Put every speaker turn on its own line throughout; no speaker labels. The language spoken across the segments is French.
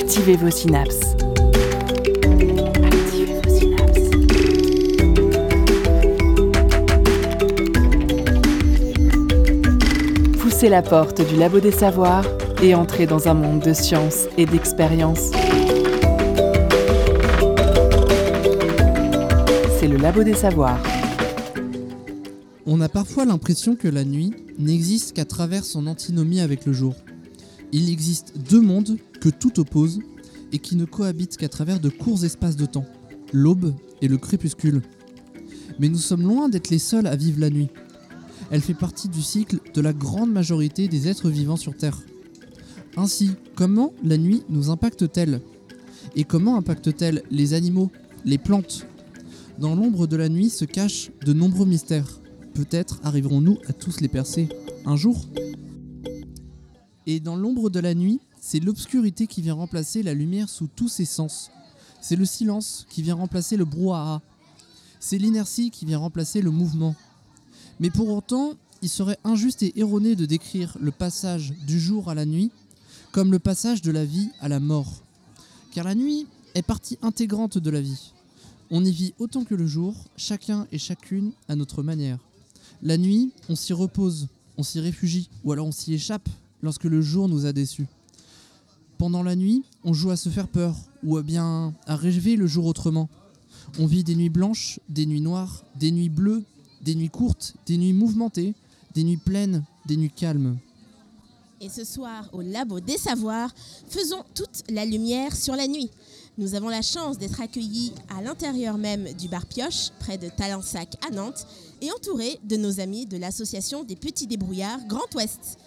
Activez vos synapses. Activez. Poussez la porte du labo des savoirs et entrez dans un monde de science et d'expérience. C'est le labo des savoirs.
On a parfois l'impression que la nuit n'existe qu'à travers son antinomie avec le jour. Il existe deux mondes que tout oppose et qui ne cohabitent qu'à travers de courts espaces de temps, l'aube et le crépuscule. Mais nous sommes loin d'être les seuls à vivre la nuit. Elle fait partie du cycle de la grande majorité des êtres vivants sur Terre. Ainsi, comment la nuit nous impacte-t-elle? Et comment impacte-t-elle les animaux, les plantes? Dans l'ombre de la nuit se cachent de nombreux mystères. Peut-être arriverons-nous à tous les percer un jour? Et dans l'ombre de la nuit, c'est l'obscurité qui vient remplacer la lumière sous tous ses sens. C'est le silence qui vient remplacer le brouhaha. C'est l'inertie qui vient remplacer le mouvement. Mais pour autant, il serait injuste et erroné de décrire le passage du jour à la nuit comme le passage de la vie à la mort. Car la nuit est partie intégrante de la vie. On y vit autant que le jour, chacun et chacune à notre manière. La nuit, on s'y repose, on s'y réfugie, ou alors on s'y échappe lorsque le jour nous a déçus. Pendant la nuit, on joue à se faire peur, ou bien à rêver le jour autrement. On vit des nuits blanches, des nuits noires, des nuits bleues, des nuits courtes, des nuits mouvementées, des nuits pleines, des nuits calmes.
Et ce soir, au Labo des Savoirs, faisons toute la lumière sur la nuit. Nous avons la chance d'être accueillis à l'intérieur même du bar Pioche, près de Talensac à Nantes, et entourés de nos amis de l'association des petits débrouillards Grand Ouest.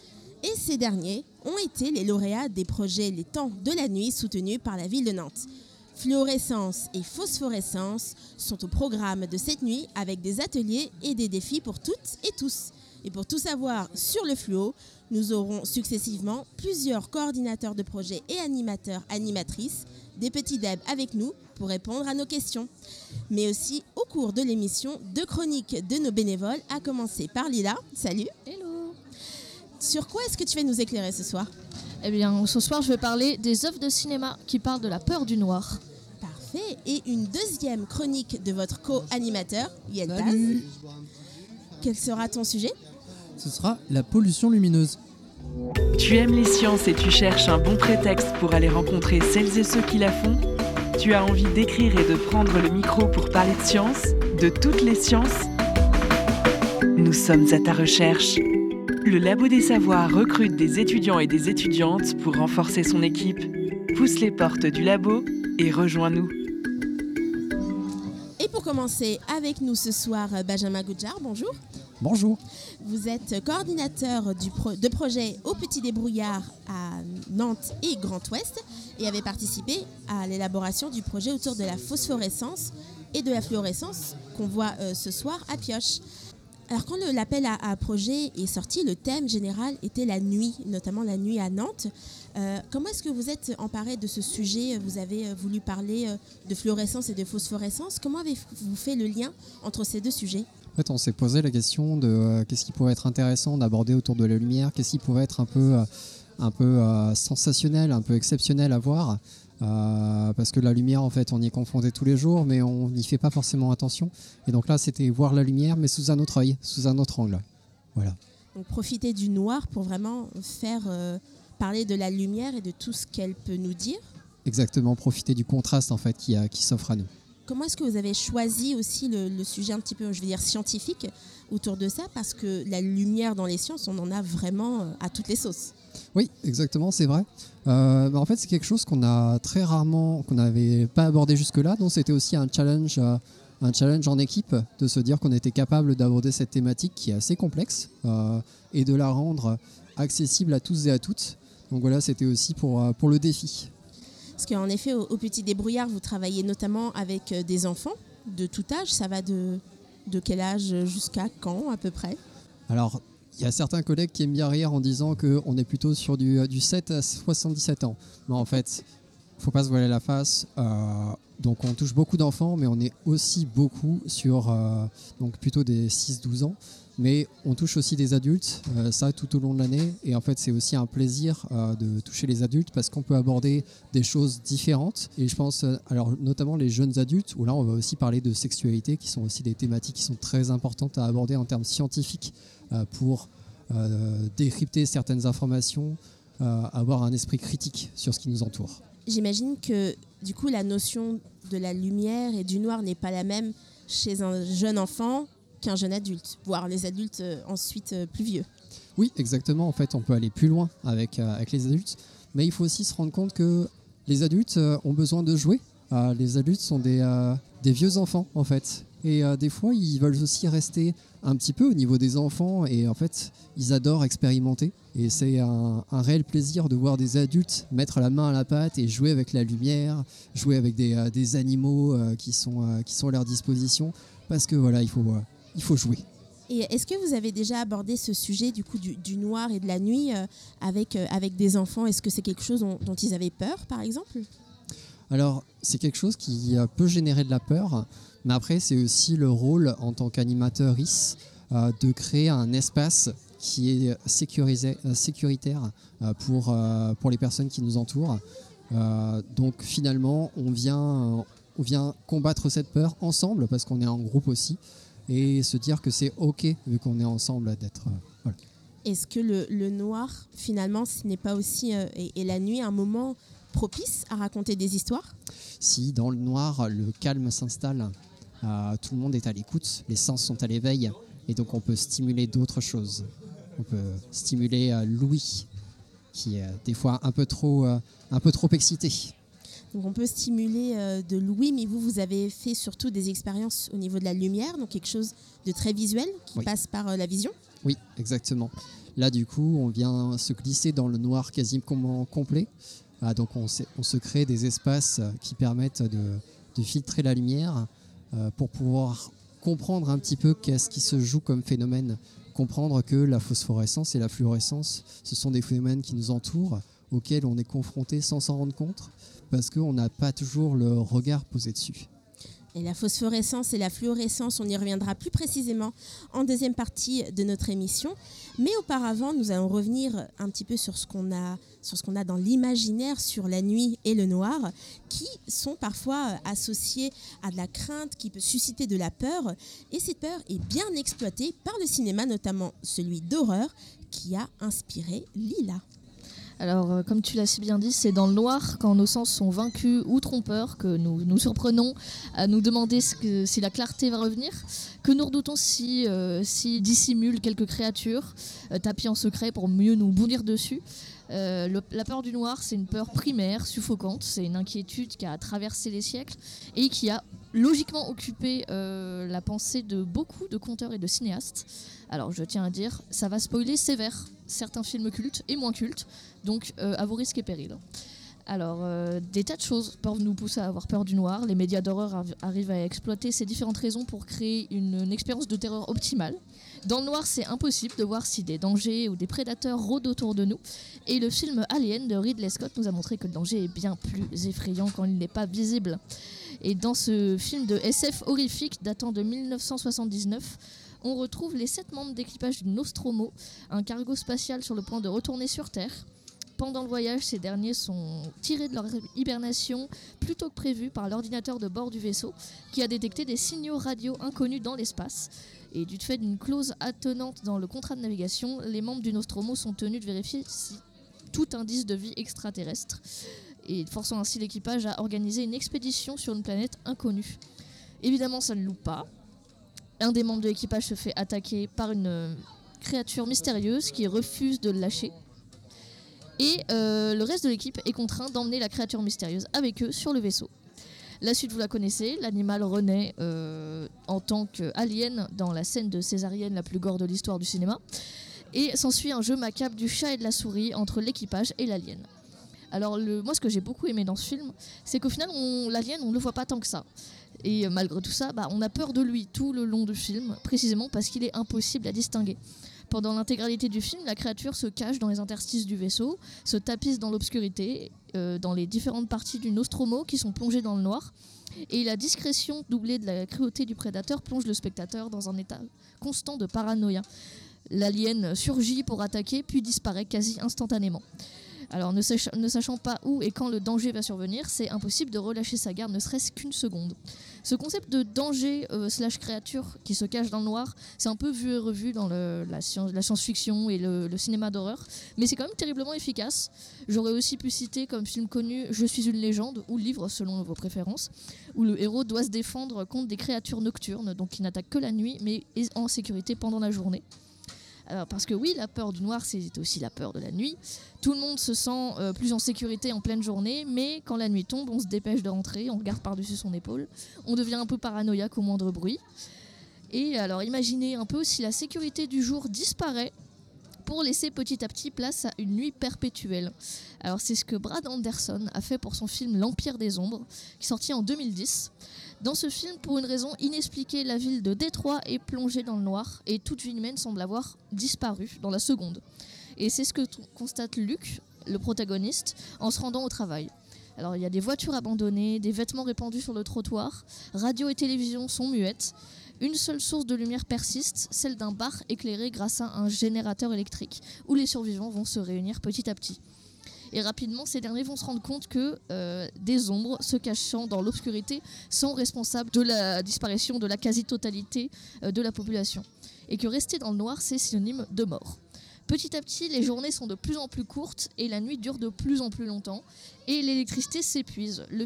Et ces derniers ont été les lauréats des projets Les Temps de la Nuit soutenus par la ville de Nantes. Fluorescence et phosphorescence sont au programme de cette nuit avec des ateliers et des défis pour toutes et tous. Et pour tout savoir sur le fluo, nous aurons successivement plusieurs coordinateurs de projets et animateurs, animatrices, des petits deb avec nous pour répondre à nos questions. Mais aussi au cours de l'émission, deux chroniques de nos bénévoles, à commencer par Lila. Salut.
Hello
Sur quoi est-ce que tu vas nous éclairer ce soir?
Eh bien, ce soir, je vais parler des œuvres de cinéma qui parlent de la peur du noir.
Parfait. Et une deuxième chronique de votre co-animateur, Yeltaz.
Salut
Quel sera ton sujet?
Ce sera la pollution lumineuse.
Tu aimes les sciences et tu cherches un bon prétexte pour aller rencontrer celles et ceux qui la font? Tu as envie d'écrire et de prendre le micro pour parler de science, de toutes les sciences? Nous sommes à ta recherche. Le Labo des Savoirs recrute des étudiants et des étudiantes pour renforcer son équipe. Pousse les portes du labo et rejoins-nous.
Et pour commencer avec nous ce soir, Benjamin Goudjar, bonjour.
Bonjour.
Vous êtes coordinateur du pro- de projet au Petit Débrouillard à Nantes et Grand Ouest et avez participé à l'élaboration du projet autour de la phosphorescence et de la fluorescence qu'on voit euh, ce soir à Pioche. Alors quand l'appel à, à projet est sorti, le thème général était la nuit, notamment la nuit à Nantes. Euh, comment est-ce que vous êtes emparé de ce sujet? Vous avez euh, voulu parler euh, de fluorescence et de phosphorescence. Comment avez-vous fait le lien entre ces deux sujets?
En fait, on s'est posé la question de qu'est-ce qui pourrait être intéressant d'aborder autour de la lumière, qu'est-ce qui pourrait être un peu, un peu sensationnel, un peu exceptionnel à voir? Euh, parce que la lumière, en fait, on y est confronté tous les jours, mais on n'y fait pas forcément attention. Et donc là, c'était voir la lumière, mais sous un autre œil, sous un autre angle. Voilà.
Donc profiter du noir pour vraiment faire euh, parler de la lumière et de tout ce qu'elle peut nous dire.
Exactement, profiter du contraste en fait qui, a- qui s'offre à nous.
Comment est-ce que vous avez choisi aussi le, le sujet un petit peu, je vais dire, scientifique autour de ça? Parce que la lumière dans les sciences, on en a vraiment euh, à toutes les sauces.
Oui, exactement, c'est vrai. Euh, bah, en fait, c'est quelque chose qu'on a très rarement, qu'on n'avait pas abordé jusque-là. Donc, c'était aussi un challenge, euh, un challenge en équipe de se dire qu'on était capable d'aborder cette thématique qui est assez complexe euh, et de la rendre accessible à tous et à toutes. Donc voilà, c'était aussi pour, pour le défi.
Parce qu'en effet, au, au Petit Débrouillard, vous travaillez notamment avec des enfants de tout âge. Ça va de, de quel âge jusqu'à quand à peu près?
Alors, il y a certains collègues qui aiment bien rire en disant qu'on est plutôt sur du, euh, du 7 à 77 ans. Mais en fait, faut pas se voiler la face. euh, donc, on touche beaucoup d'enfants, mais on est aussi beaucoup sur euh, donc plutôt des 6-12 ans. Mais on touche aussi des adultes, euh, ça tout au long de l'année. Et en fait, c'est aussi un plaisir euh, de toucher les adultes parce qu'on peut aborder des choses différentes. Et je pense, euh, alors notamment les jeunes adultes, où là, on va aussi parler de sexualité, qui sont aussi des thématiques qui sont très importantes à aborder en termes scientifiques euh, pour euh, décrypter certaines informations, euh, avoir un esprit critique sur ce qui nous entoure.
J'imagine que du coup la notion de la lumière et du noir n'est pas la même chez un jeune enfant qu'un jeune adulte, voire les adultes euh, ensuite euh, plus vieux.
Oui, exactement. En fait, on peut aller plus loin avec, euh, avec les adultes. Mais il faut aussi se rendre compte que les adultes euh, ont besoin de jouer. Euh, les adultes sont des, euh, des vieux enfants, en fait. Et euh, des fois, ils veulent aussi rester un petit peu au niveau des enfants. Et en fait, ils adorent expérimenter. Et c'est un, un réel plaisir de voir des adultes mettre la main à la pâte et jouer avec la lumière, jouer avec des, euh, des animaux euh, qui, sont, qui sont à leur disposition. Parce que voilà, il faut, il faut jouer.
Et est-ce que vous avez déjà abordé ce sujet du coup du, du noir et de la nuit avec, avec des enfants? Est-ce que c'est quelque chose dont, dont ils avaient peur, par exemple?
Alors, c'est quelque chose qui peut générer de la peur, mais après, c'est aussi le rôle en tant qu'animateur IS euh, de créer un espace qui est sécurisé, euh, sécuritaire euh, pour, euh, pour les personnes qui nous entourent. Donc, finalement, on vient, on vient combattre cette peur ensemble, parce qu'on est en groupe aussi, et se dire que c'est OK, vu qu'on est ensemble, d'être. voilà.
Est-ce que le, le noir, finalement, ce n'est pas aussi, euh, et, et la nuit, un moment propice à raconter des histoires?
Si dans le noir, le calme s'installe, tout le monde est à l'écoute, les sens sont à l'éveil, et donc on peut stimuler d'autres choses. On peut stimuler euh, l'ouïe, qui est euh, des fois un peu trop, euh, un peu trop excité.
Donc on peut stimuler euh, de l'ouïe, mais vous, vous avez fait surtout des expériences au niveau de la lumière, donc quelque chose de très visuel qui
Oui.
passe par euh, la vision?
Oui, exactement. Là, du coup, on vient se glisser dans le noir quasiment complet. Ah, donc, on, se- crée des espaces euh, qui permettent de, de filtrer la lumière euh, pour pouvoir comprendre un petit peu qu'est-ce qui se joue comme phénomène. Comprendre que la phosphorescence et la fluorescence, ce sont des phénomènes qui nous entourent, auxquels on est confronté sans s'en rendre compte, parce qu'on n'a pas toujours le regard posé dessus.
Et la phosphorescence et la fluorescence, on y reviendra plus précisément en deuxième partie de notre émission. Mais auparavant, nous allons revenir un petit peu sur ce qu'on a, dans l'imaginaire sur la nuit et le noir, qui sont parfois associés à de la crainte, qui peut susciter de la peur. Et cette peur est bien exploitée par le cinéma, notamment celui d'horreur, qui a inspiré Lila.
Alors, euh, comme tu l'as si bien dit, c'est dans le noir, quand nos sens sont vaincus ou trompeurs, que nous nous surprenons à nous demander si la clarté va revenir, que nous redoutons si, euh, quelques créatures, euh, en secret pour mieux nous bondir dessus. Euh, la peur du noir, c'est une peur primaire, suffocante, c'est une inquiétude qui a traversé les siècles et qui a logiquement occupé euh, la pensée de beaucoup de conteurs et de cinéastes. Alors, je tiens à dire, ça va spoiler sévère certains films cultes et moins cultes. Donc, euh, à vos risques et périls. Alors, euh, des tas de choses peuvent nous pousser à avoir peur du noir. Les médias d'horreur arri- arrivent à exploiter ces différentes raisons pour créer une expérience de terreur optimale. Dans le noir, c'est impossible de voir si des dangers ou des prédateurs rôdent autour de nous. Et le film Alien de Ridley Scott nous a montré que le danger est bien plus effrayant quand il n'est pas visible. Et dans ce film de SF horrifique datant de 1979, on retrouve les sept membres d'équipage du Nostromo, un cargo spatial sur le point de retourner sur Terre. Pendant le voyage, ces derniers sont tirés de leur hibernation plus tôt que prévu par l'ordinateur de bord du vaisseau qui a détecté des signaux radio inconnus dans l'espace. Et du fait d'une clause attenante dans le contrat de navigation, les membres du Nostromo sont tenus de vérifier tout indice de vie extraterrestre et forçant ainsi l'équipage à organiser une expédition sur une planète inconnue. Évidemment, ça ne loupe pas. Un des membres de l'équipage se fait attaquer par une euh, créature mystérieuse qui refuse de le lâcher. Et euh, le reste de l'équipe est contraint d'emmener la créature mystérieuse avec eux sur le vaisseau. La suite, vous la connaissez, l'animal renaît euh, en tant qu'alien dans la scène de césarienne la plus gore de l'histoire du cinéma. Et s'ensuit un jeu macabre du chat et de la souris entre l'équipage et l'alien. Alors le, moi ce que j'ai beaucoup aimé dans ce film, c'est qu'au final l'alien on ne le voit pas tant que ça. Et euh, malgré tout ça, bah, on a peur de lui tout le long du film, précisément parce qu'il est impossible à distinguer. Pendant l'intégralité du film, la créature se cache dans les interstices du vaisseau, se tapisse dans l'obscurité, euh, dans les différentes parties du Nostromo qui sont plongées dans le noir. Et la discrétion doublée de la cruauté du prédateur plonge le spectateur dans un état constant de paranoïa. L'alien surgit pour attaquer, puis disparaît quasi instantanément. Alors ne, sach- ne sachant pas où et quand le danger va survenir, c'est impossible de relâcher sa garde ne serait-ce qu'une seconde. Ce concept de danger euh, slash créature qui se cache dans le noir, c'est un peu vu et revu dans la, science- la science-fiction et le, le cinéma d'horreur, mais c'est quand même terriblement efficace. J'aurais aussi pu citer comme film connu Je suis une légende ou livre selon vos préférences, où le héros doit se défendre contre des créatures nocturnes, donc qui n'attaquent que la nuit, mais en sécurité pendant la journée. Parce que oui, la peur du noir, c'est aussi la peur de la nuit. Tout le monde se sent euh, plus en sécurité en pleine journée, mais quand la nuit tombe, on se dépêche de rentrer, on regarde par-dessus son épaule, on devient un peu paranoïaque au moindre bruit. Et alors imaginez un peu si la sécurité du jour disparaît pour laisser petit à petit place à une nuit perpétuelle. Alors c'est ce que Brad Anderson a fait pour son film L'Empire des Ombres, qui est sorti en 2010. Dans ce film, pour une raison inexpliquée, la ville de Détroit est plongée dans le noir et toute vie humaine semble avoir disparu dans la seconde. Et c'est ce que constate Luc, le protagoniste, en se rendant au travail. Alors il y a des voitures abandonnées, des vêtements répandus sur le trottoir, radio et télévision sont muettes. Une seule source de lumière persiste, celle d'un bar éclairé grâce à un générateur électrique, où les survivants vont se réunir petit à petit. Et rapidement, ces derniers vont se rendre compte que euh, des ombres se cachant dans l'obscurité sont responsables de la disparition de la quasi-totalité euh, de la population. Et que rester dans le noir, c'est synonyme de mort. Petit à petit, les journées sont de plus en plus courtes et la nuit dure de plus en plus longtemps. Et l'électricité s'épuise. Le,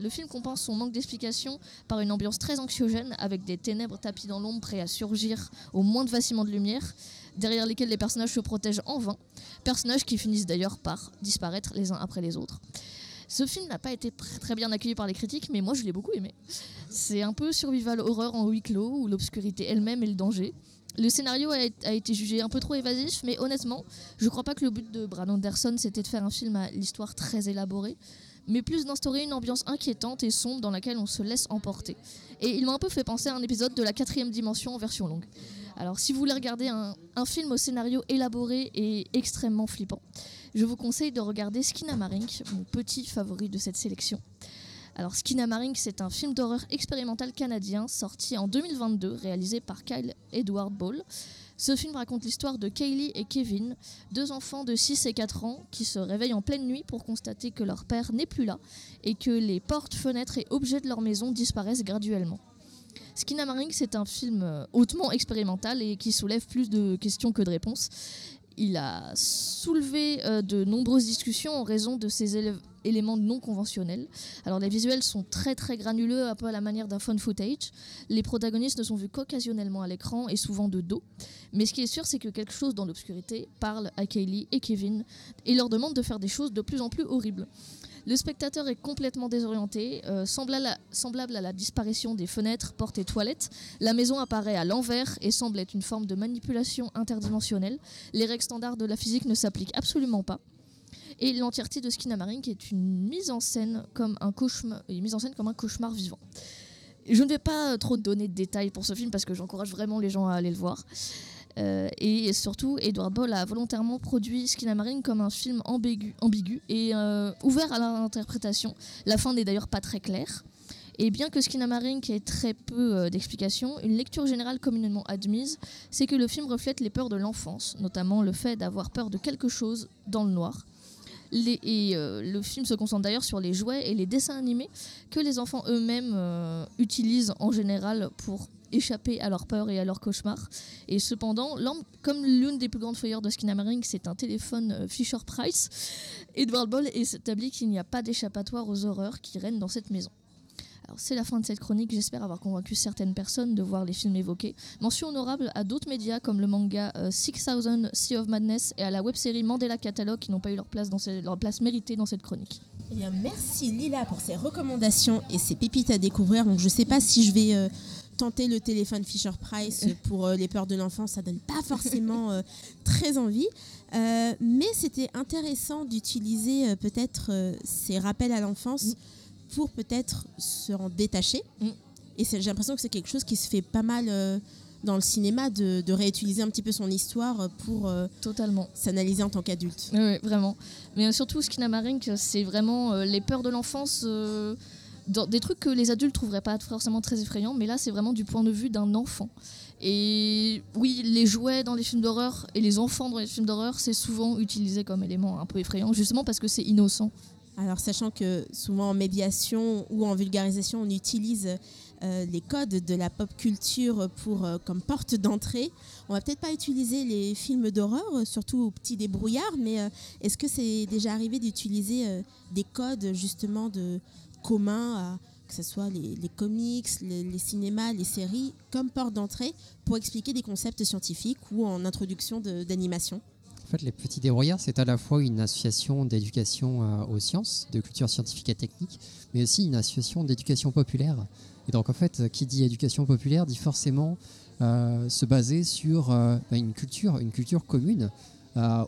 le film compense son manque d'explication par une ambiance très anxiogène avec des ténèbres tapis dans l'ombre prêts à surgir au moins de vacillement de lumière, derrière lesquels les personnages se protègent en vain. Personnages qui finissent d'ailleurs par disparaître les uns après les autres. Ce film n'a pas été tr- très bien accueilli par les critiques, mais moi je l'ai beaucoup aimé. C'est un peu survival horreur en huis clos, où l'obscurité elle-même est le danger. Le scénario a, a été jugé un peu trop évasif, mais honnêtement, je crois pas que le but de Brad Anderson c'était de faire un film à l'histoire très élaborée, mais plus d'instaurer une ambiance inquiétante et sombre dans laquelle on se laisse emporter. Et il m'a un peu fait penser à un épisode de la quatrième dimension en version longue. Alors si vous voulez regarder un, un film au scénario élaboré et extrêmement flippant, je vous conseille de regarder Skinamarink, mon petit favori de cette sélection. Alors Skinamarink, c'est un film d'horreur expérimental canadien sorti en 2022, réalisé par Kyle Edward Ball. Ce film raconte l'histoire de Kaylee et Kevin, deux enfants de 6 et 4 ans qui se réveillent en pleine nuit pour constater que leur père n'est plus là et que les portes, fenêtres et objets de leur maison disparaissent graduellement. Skinamarink, c'est un film euh, hautement expérimental et qui soulève plus de questions que de réponses. Il a soulevé euh, de nombreuses discussions en raison de ses élèves- éléments non conventionnels. Alors les visuels sont très très granuleux, un peu à la manière d'un phone footage. Les protagonistes ne sont vus qu'occasionnellement à l'écran et souvent de dos. Mais ce qui est sûr, c'est que quelque chose dans l'obscurité parle à Kaylee et Kevin et leur demande de faire des choses de plus en plus horribles. Le spectateur est complètement désorienté, euh, semblable, à, semblable à la disparition des fenêtres, portes et toilettes. La maison apparaît à l'envers et semble être une forme de manipulation interdimensionnelle. Les règles standards de la physique ne s'appliquent absolument pas. Et l'entièreté de Skinamarink est une mise en scène comme un cauchemar, vivant. Je ne vais pas euh, trop donner de détails pour ce film parce que j'encourage vraiment les gens à aller le voir. Euh, et surtout, Edward Ball a volontairement produit Skinamarink comme un film ambigu, ambigu et euh, ouvert à l'interprétation. La fin n'est d'ailleurs pas très claire. Et bien que Skinamarink ait très peu d'explications, une lecture générale communément admise, c'est que le film reflète les peurs de l'enfance, notamment le fait d'avoir peur de quelque chose dans le noir. Et euh, le film se concentre d'ailleurs sur les jouets et les dessins animés que les enfants eux-mêmes euh, utilisent en général pour échapper à leur peur et à leurs cauchemars. Et cependant, comme l'une des plus grandes feuilleurs de Skinamarink, c'est un téléphone euh, Fisher Price, Edward Ball établit qu'il n'y a pas d'échappatoire aux horreurs qui règnent dans cette maison. C'est la fin de cette chronique, j'espère avoir convaincu certaines personnes de voir les films évoqués. Mention honorable à d'autres médias comme le manga euh, 6000 Sea of Madness et à la web-série Mandela Catalog qui n'ont pas eu leur place, dans leur place méritée dans cette chronique.
Eh bien, merci Lila pour ces recommandations et ces pépites à découvrir. Donc, je ne sais pas si je vais euh, tenter le téléphone Fisher Price pour euh, les peurs de l'enfance. Ça donne pas forcément euh, très envie. Euh, mais c'était intéressant d'utiliser peut-être ces rappels à l'enfance pour peut-être se en détacher.
Mm.
Et j'ai l'impression que c'est quelque chose qui se fait pas mal, euh, dans le cinéma de, de réutiliser un petit peu son histoire pour euh,
Totalement.
s'analyser en tant qu'adulte.
Oui, oui, vraiment. Mais euh, surtout, Skinamarink, c'est vraiment les peurs de l'enfance, dans- des trucs que les adultes trouveraient pas forcément très effrayants, mais là, c'est vraiment du point de vue d'un enfant. Et oui, les jouets dans les films d'horreur et les enfants dans les films d'horreur, c'est souvent utilisé comme élément un peu effrayant, justement parce que c'est innocent.
Alors, sachant que souvent en médiation ou en vulgarisation, on utilise euh, les codes de la pop culture euh, comme porte d'entrée, on va peut-être pas utiliser les films d'horreur, surtout au petit débrouillard, mais euh, est-ce que c'est déjà arrivé d'utiliser des codes justement de communs que ce soit les, comics, les, les cinémas, les séries, comme porte d'entrée pour expliquer des concepts scientifiques ou en introduction d'animation?
Fait, les Petits Débrouillards, c'est à la fois une association d'éducation euh, aux sciences, de culture scientifique et technique, mais aussi une association d'éducation populaire. Et donc, en fait, qui dit éducation populaire dit forcément euh, se baser sur euh, bah, une culture, une culture commune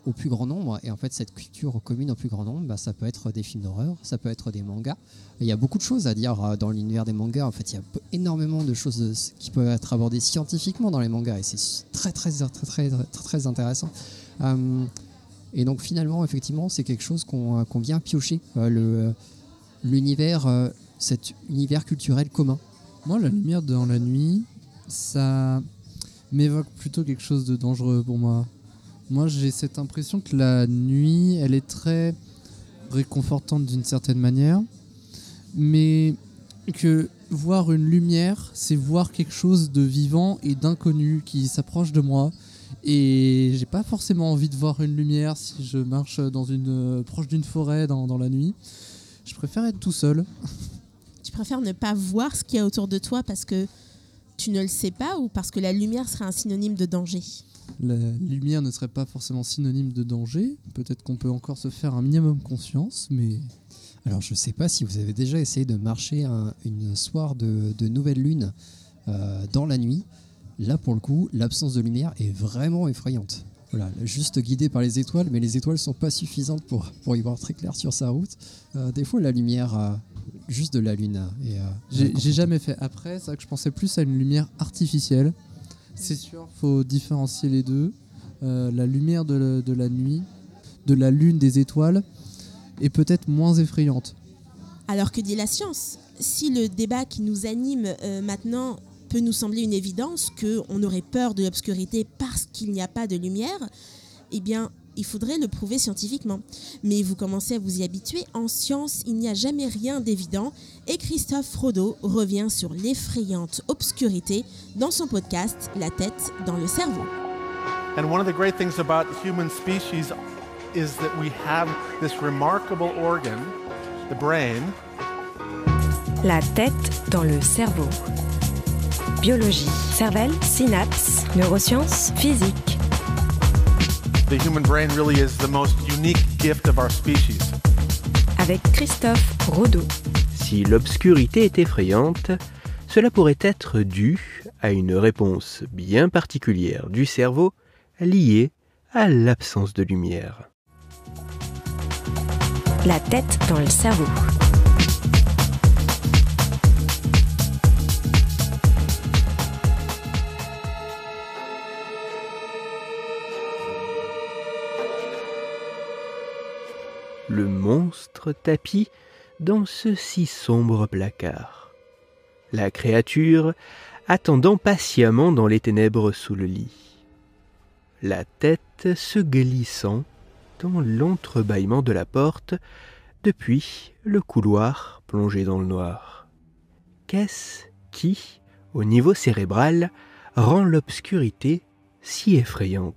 au plus grand nombre. Et en fait, cette culture commune au plus grand nombre, bah, ça peut être des films d'horreur, ça peut être des mangas. Il y a beaucoup de choses à dire dans l'univers des mangas. En fait, il y a énormément de choses qui peuvent être abordées scientifiquement dans les mangas, et c'est très, très, très, très, très intéressant. Euh, et donc finalement, effectivement, c'est quelque chose qu'on euh, vient piocher, euh, l'univers, cet univers culturel commun.
Moi, la lumière dans la nuit, ça m'évoque plutôt quelque chose de dangereux pour moi. Moi, j'ai cette impression que la nuit, elle est très réconfortante d'une certaine manière, mais que voir une lumière, c'est voir quelque chose de vivant et d'inconnu qui s'approche de moi. Et j'ai pas forcément envie de voir une lumière si je marche dans une euh, proche d'une forêt dans, dans la nuit. Je préfère être tout seul.
Tu préfères ne pas voir ce qu'il y a autour de toi parce que tu ne le sais pas ou parce que la lumière serait un synonyme de danger?
La lumière ne serait pas forcément synonyme de danger. Peut-être qu'on peut encore se faire un minimum conscience, mais
Alors je sais pas si vous avez déjà essayé de marcher un, une soir de, de nouvelle lune euh, dans la nuit. Là pour le coup, l'absence de lumière est vraiment effrayante. Voilà, juste guidé par les étoiles, mais les étoiles sont pas suffisantes pour, pour y voir très clair sur sa route. Euh, des fois, la lumière, euh, juste de la lune. euh, euh,
j'ai jamais fait. Après, c'est vrai que je pensais plus à une lumière artificielle. C'est sûr, faut différencier les deux. Euh, la lumière de, la- de la nuit, de la lune, des étoiles, est peut-être moins effrayante.
Alors que dit la science Si le débat qui nous anime euh, maintenant peut nous sembler une évidence, qu'on aurait peur de l'obscurité parce qu'il n'y a pas de lumière, eh bien, il faudrait le prouver scientifiquement. Mais vous commencez à vous y habituer, en science, il n'y a jamais rien d'évident, et Christophe Frodo revient sur l'effrayante obscurité dans son podcast La tête dans le cerveau.
And one of the great things about the human species is that we have this remarkable organ, the brain,
La tête dans le cerveau. Biologie, cervelle, synapses, neurosciences, physique.
the human brain really is the most unique gift of our species.
Avec Christophe Rodeau.
Si l'obscurité est effrayante, cela pourrait être dû à une réponse bien particulière du cerveau liée à l'absence de lumière.
La tête dans le cerveau.
Monstre tapis dans ce si sombre placard. La créature attendant patiemment dans les ténèbres sous le lit. La tête se glissant dans l'entrebâillement de la porte depuis le couloir plongé dans le noir. Qu'est-ce qui, au niveau cérébral, rend l'obscurité si effrayante?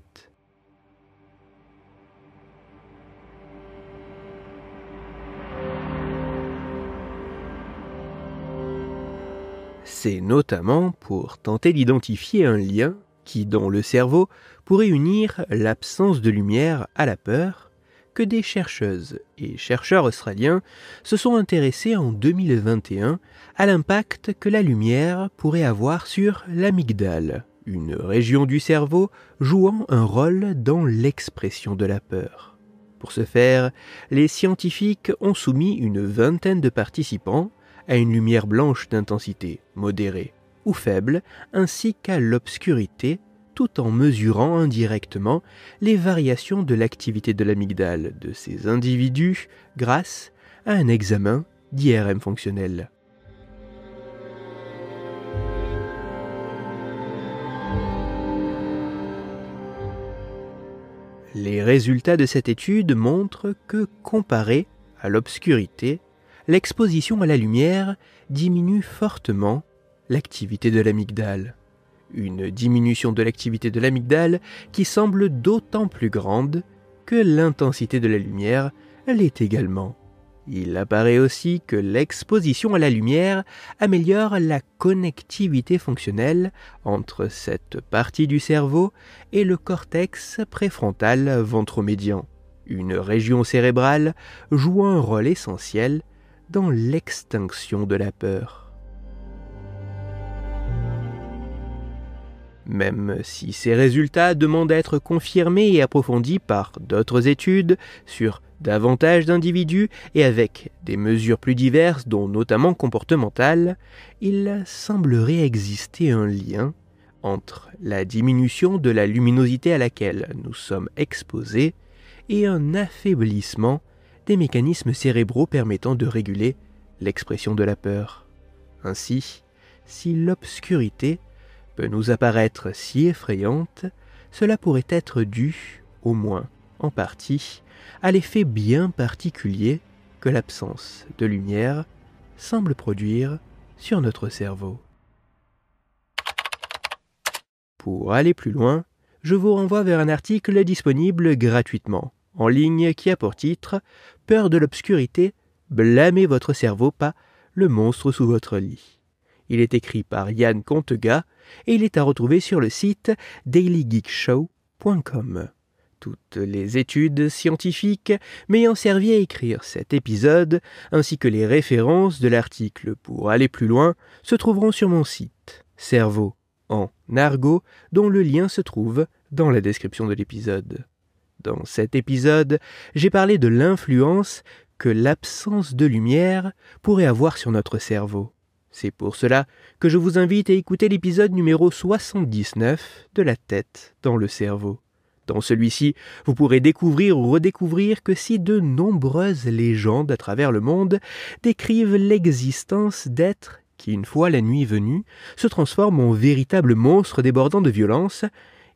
C'est notamment pour tenter d'identifier un lien qui, dans le cerveau, pourrait unir l'absence de lumière à la peur que des chercheuses et chercheurs australiens se sont intéressés en 2021 à l'impact que la lumière pourrait avoir sur l'amygdale, une région du cerveau jouant un rôle dans l'expression de la peur. Pour ce faire, les scientifiques ont soumis une vingtaine de participants à une lumière blanche d'intensité modérée ou faible, ainsi qu'à l'obscurité, tout en mesurant indirectement les variations de l'activité de l'amygdale de ces individus grâce à un examen d'IRM fonctionnel. Les résultats de cette étude montrent que, comparé à l'obscurité, l'exposition à la lumière diminue fortement l'activité de l'amygdale. Une diminution de l'activité de l'amygdale qui semble d'autant plus grande que l'intensité de la lumière l'est également. Il apparaît aussi que l'exposition à la lumière améliore la connectivité fonctionnelle entre cette partie du cerveau et le cortex préfrontal ventromédian, une région cérébrale jouant un rôle essentiel dans l'extinction de la peur. Même si ces résultats demandent à être confirmés et approfondis par d'autres études sur davantage d'individus et avec des mesures plus diverses, dont notamment comportementales, il semblerait exister un lien entre la diminution de la luminosité à laquelle nous sommes exposés et un affaiblissement des mécanismes cérébraux permettant de réguler l'expression de la peur. Ainsi, si l'obscurité peut nous apparaître si effrayante, cela pourrait être dû, au moins en partie, à l'effet bien particulier que l'absence de lumière semble produire sur notre cerveau. Pour aller plus loin, je vous renvoie vers un article disponible gratuitement en ligne qui a pour titre Peur de l'obscurité, blâmez votre cerveau pas le monstre sous votre lit. Il est écrit par Yann Contega et il est à retrouver sur le site dailygeekshow.com. Toutes les études scientifiques m'ayant servi à écrire cet épisode, ainsi que les références de l'article pour aller plus loin, se trouveront sur mon site, Cerveau en argot, dont le lien se trouve dans la description de l'épisode. Dans cet épisode, j'ai parlé de l'influence que l'absence de lumière pourrait avoir sur notre cerveau. C'est pour cela que je vous invite à écouter l'épisode numéro 79 de La tête dans le cerveau. Dans celui-ci, vous pourrez découvrir ou redécouvrir que si de nombreuses légendes à travers le monde décrivent l'existence d'êtres qui, une fois la nuit venue, se transforment en véritables monstres débordant de violence,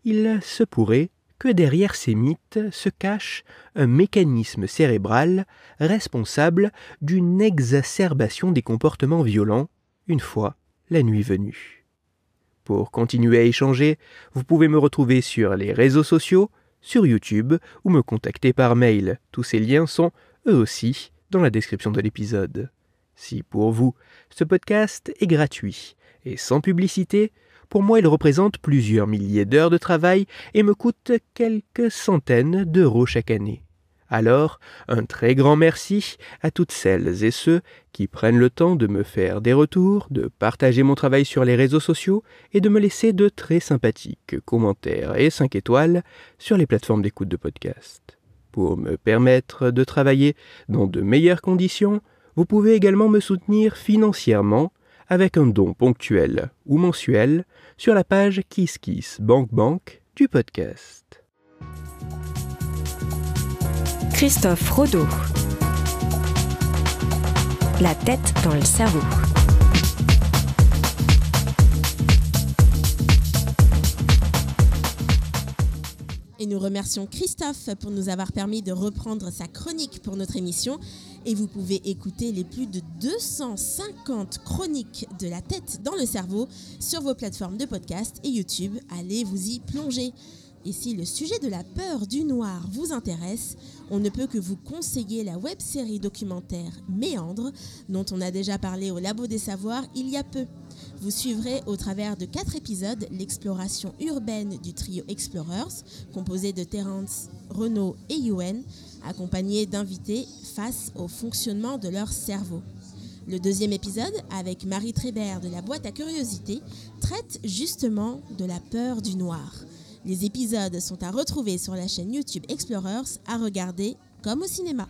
il se pourrait que derrière ces mythes se cache un mécanisme cérébral responsable d'une exacerbation des comportements violents une fois la nuit venue. Pour continuer à échanger, vous pouvez me retrouver sur les réseaux sociaux, sur YouTube ou me contacter par mail. Tous ces liens sont, eux aussi, dans la description de l'épisode. Si pour vous, ce podcast est gratuit et sans publicité, pour moi il représente plusieurs milliers d'heures de travail et me coûte quelques centaines d'euros chaque année. Alors, un très grand merci à toutes celles et ceux qui prennent le temps de me faire des retours, de partager mon travail sur les réseaux sociaux et de me laisser de très sympathiques commentaires et 5 étoiles sur les plateformes d'écoute de podcast. Pour me permettre de travailler dans de meilleures conditions, vous pouvez également me soutenir financièrement avec un don ponctuel ou mensuel sur la page KissKissBankBank du podcast.
Christophe Rodeau. La tête dans le cerveau.
Et nous remercions Christophe pour nous avoir permis de reprendre sa chronique pour notre émission. Et vous pouvez écouter les plus de 250 chroniques de la tête dans le cerveau sur vos plateformes de podcast et YouTube. Allez vous y plonger. Et si le sujet de la peur du noir vous intéresse, on ne peut que vous conseiller la web série documentaire Méandre, dont on a déjà parlé au Labo des Savoirs il y a peu. Vous suivrez au travers de quatre épisodes l'exploration urbaine du trio Explorers, composé de Terence, Renault et Yuen, accompagnés d'invités face au fonctionnement de leur cerveau. Le deuxième épisode, avec Marie Trébert de la boîte à curiosité, traite justement de la peur du noir. Les épisodes sont à retrouver sur la chaîne YouTube Explorers, à regarder comme au cinéma.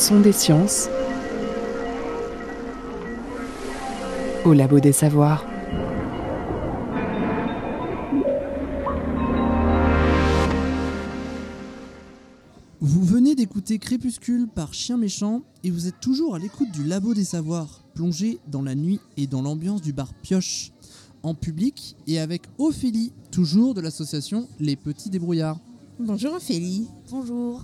Son des sciences au labo des savoirs.
Vous venez d'écouter Crépuscule par Chien Méchant et vous êtes toujours à l'écoute du Labo des Savoirs, plongé dans la nuit et dans l'ambiance du bar Pioche, en public et avec Ophélie, toujours de l'association Les Petits Débrouillards.
Bonjour Ophélie.
Bonjour.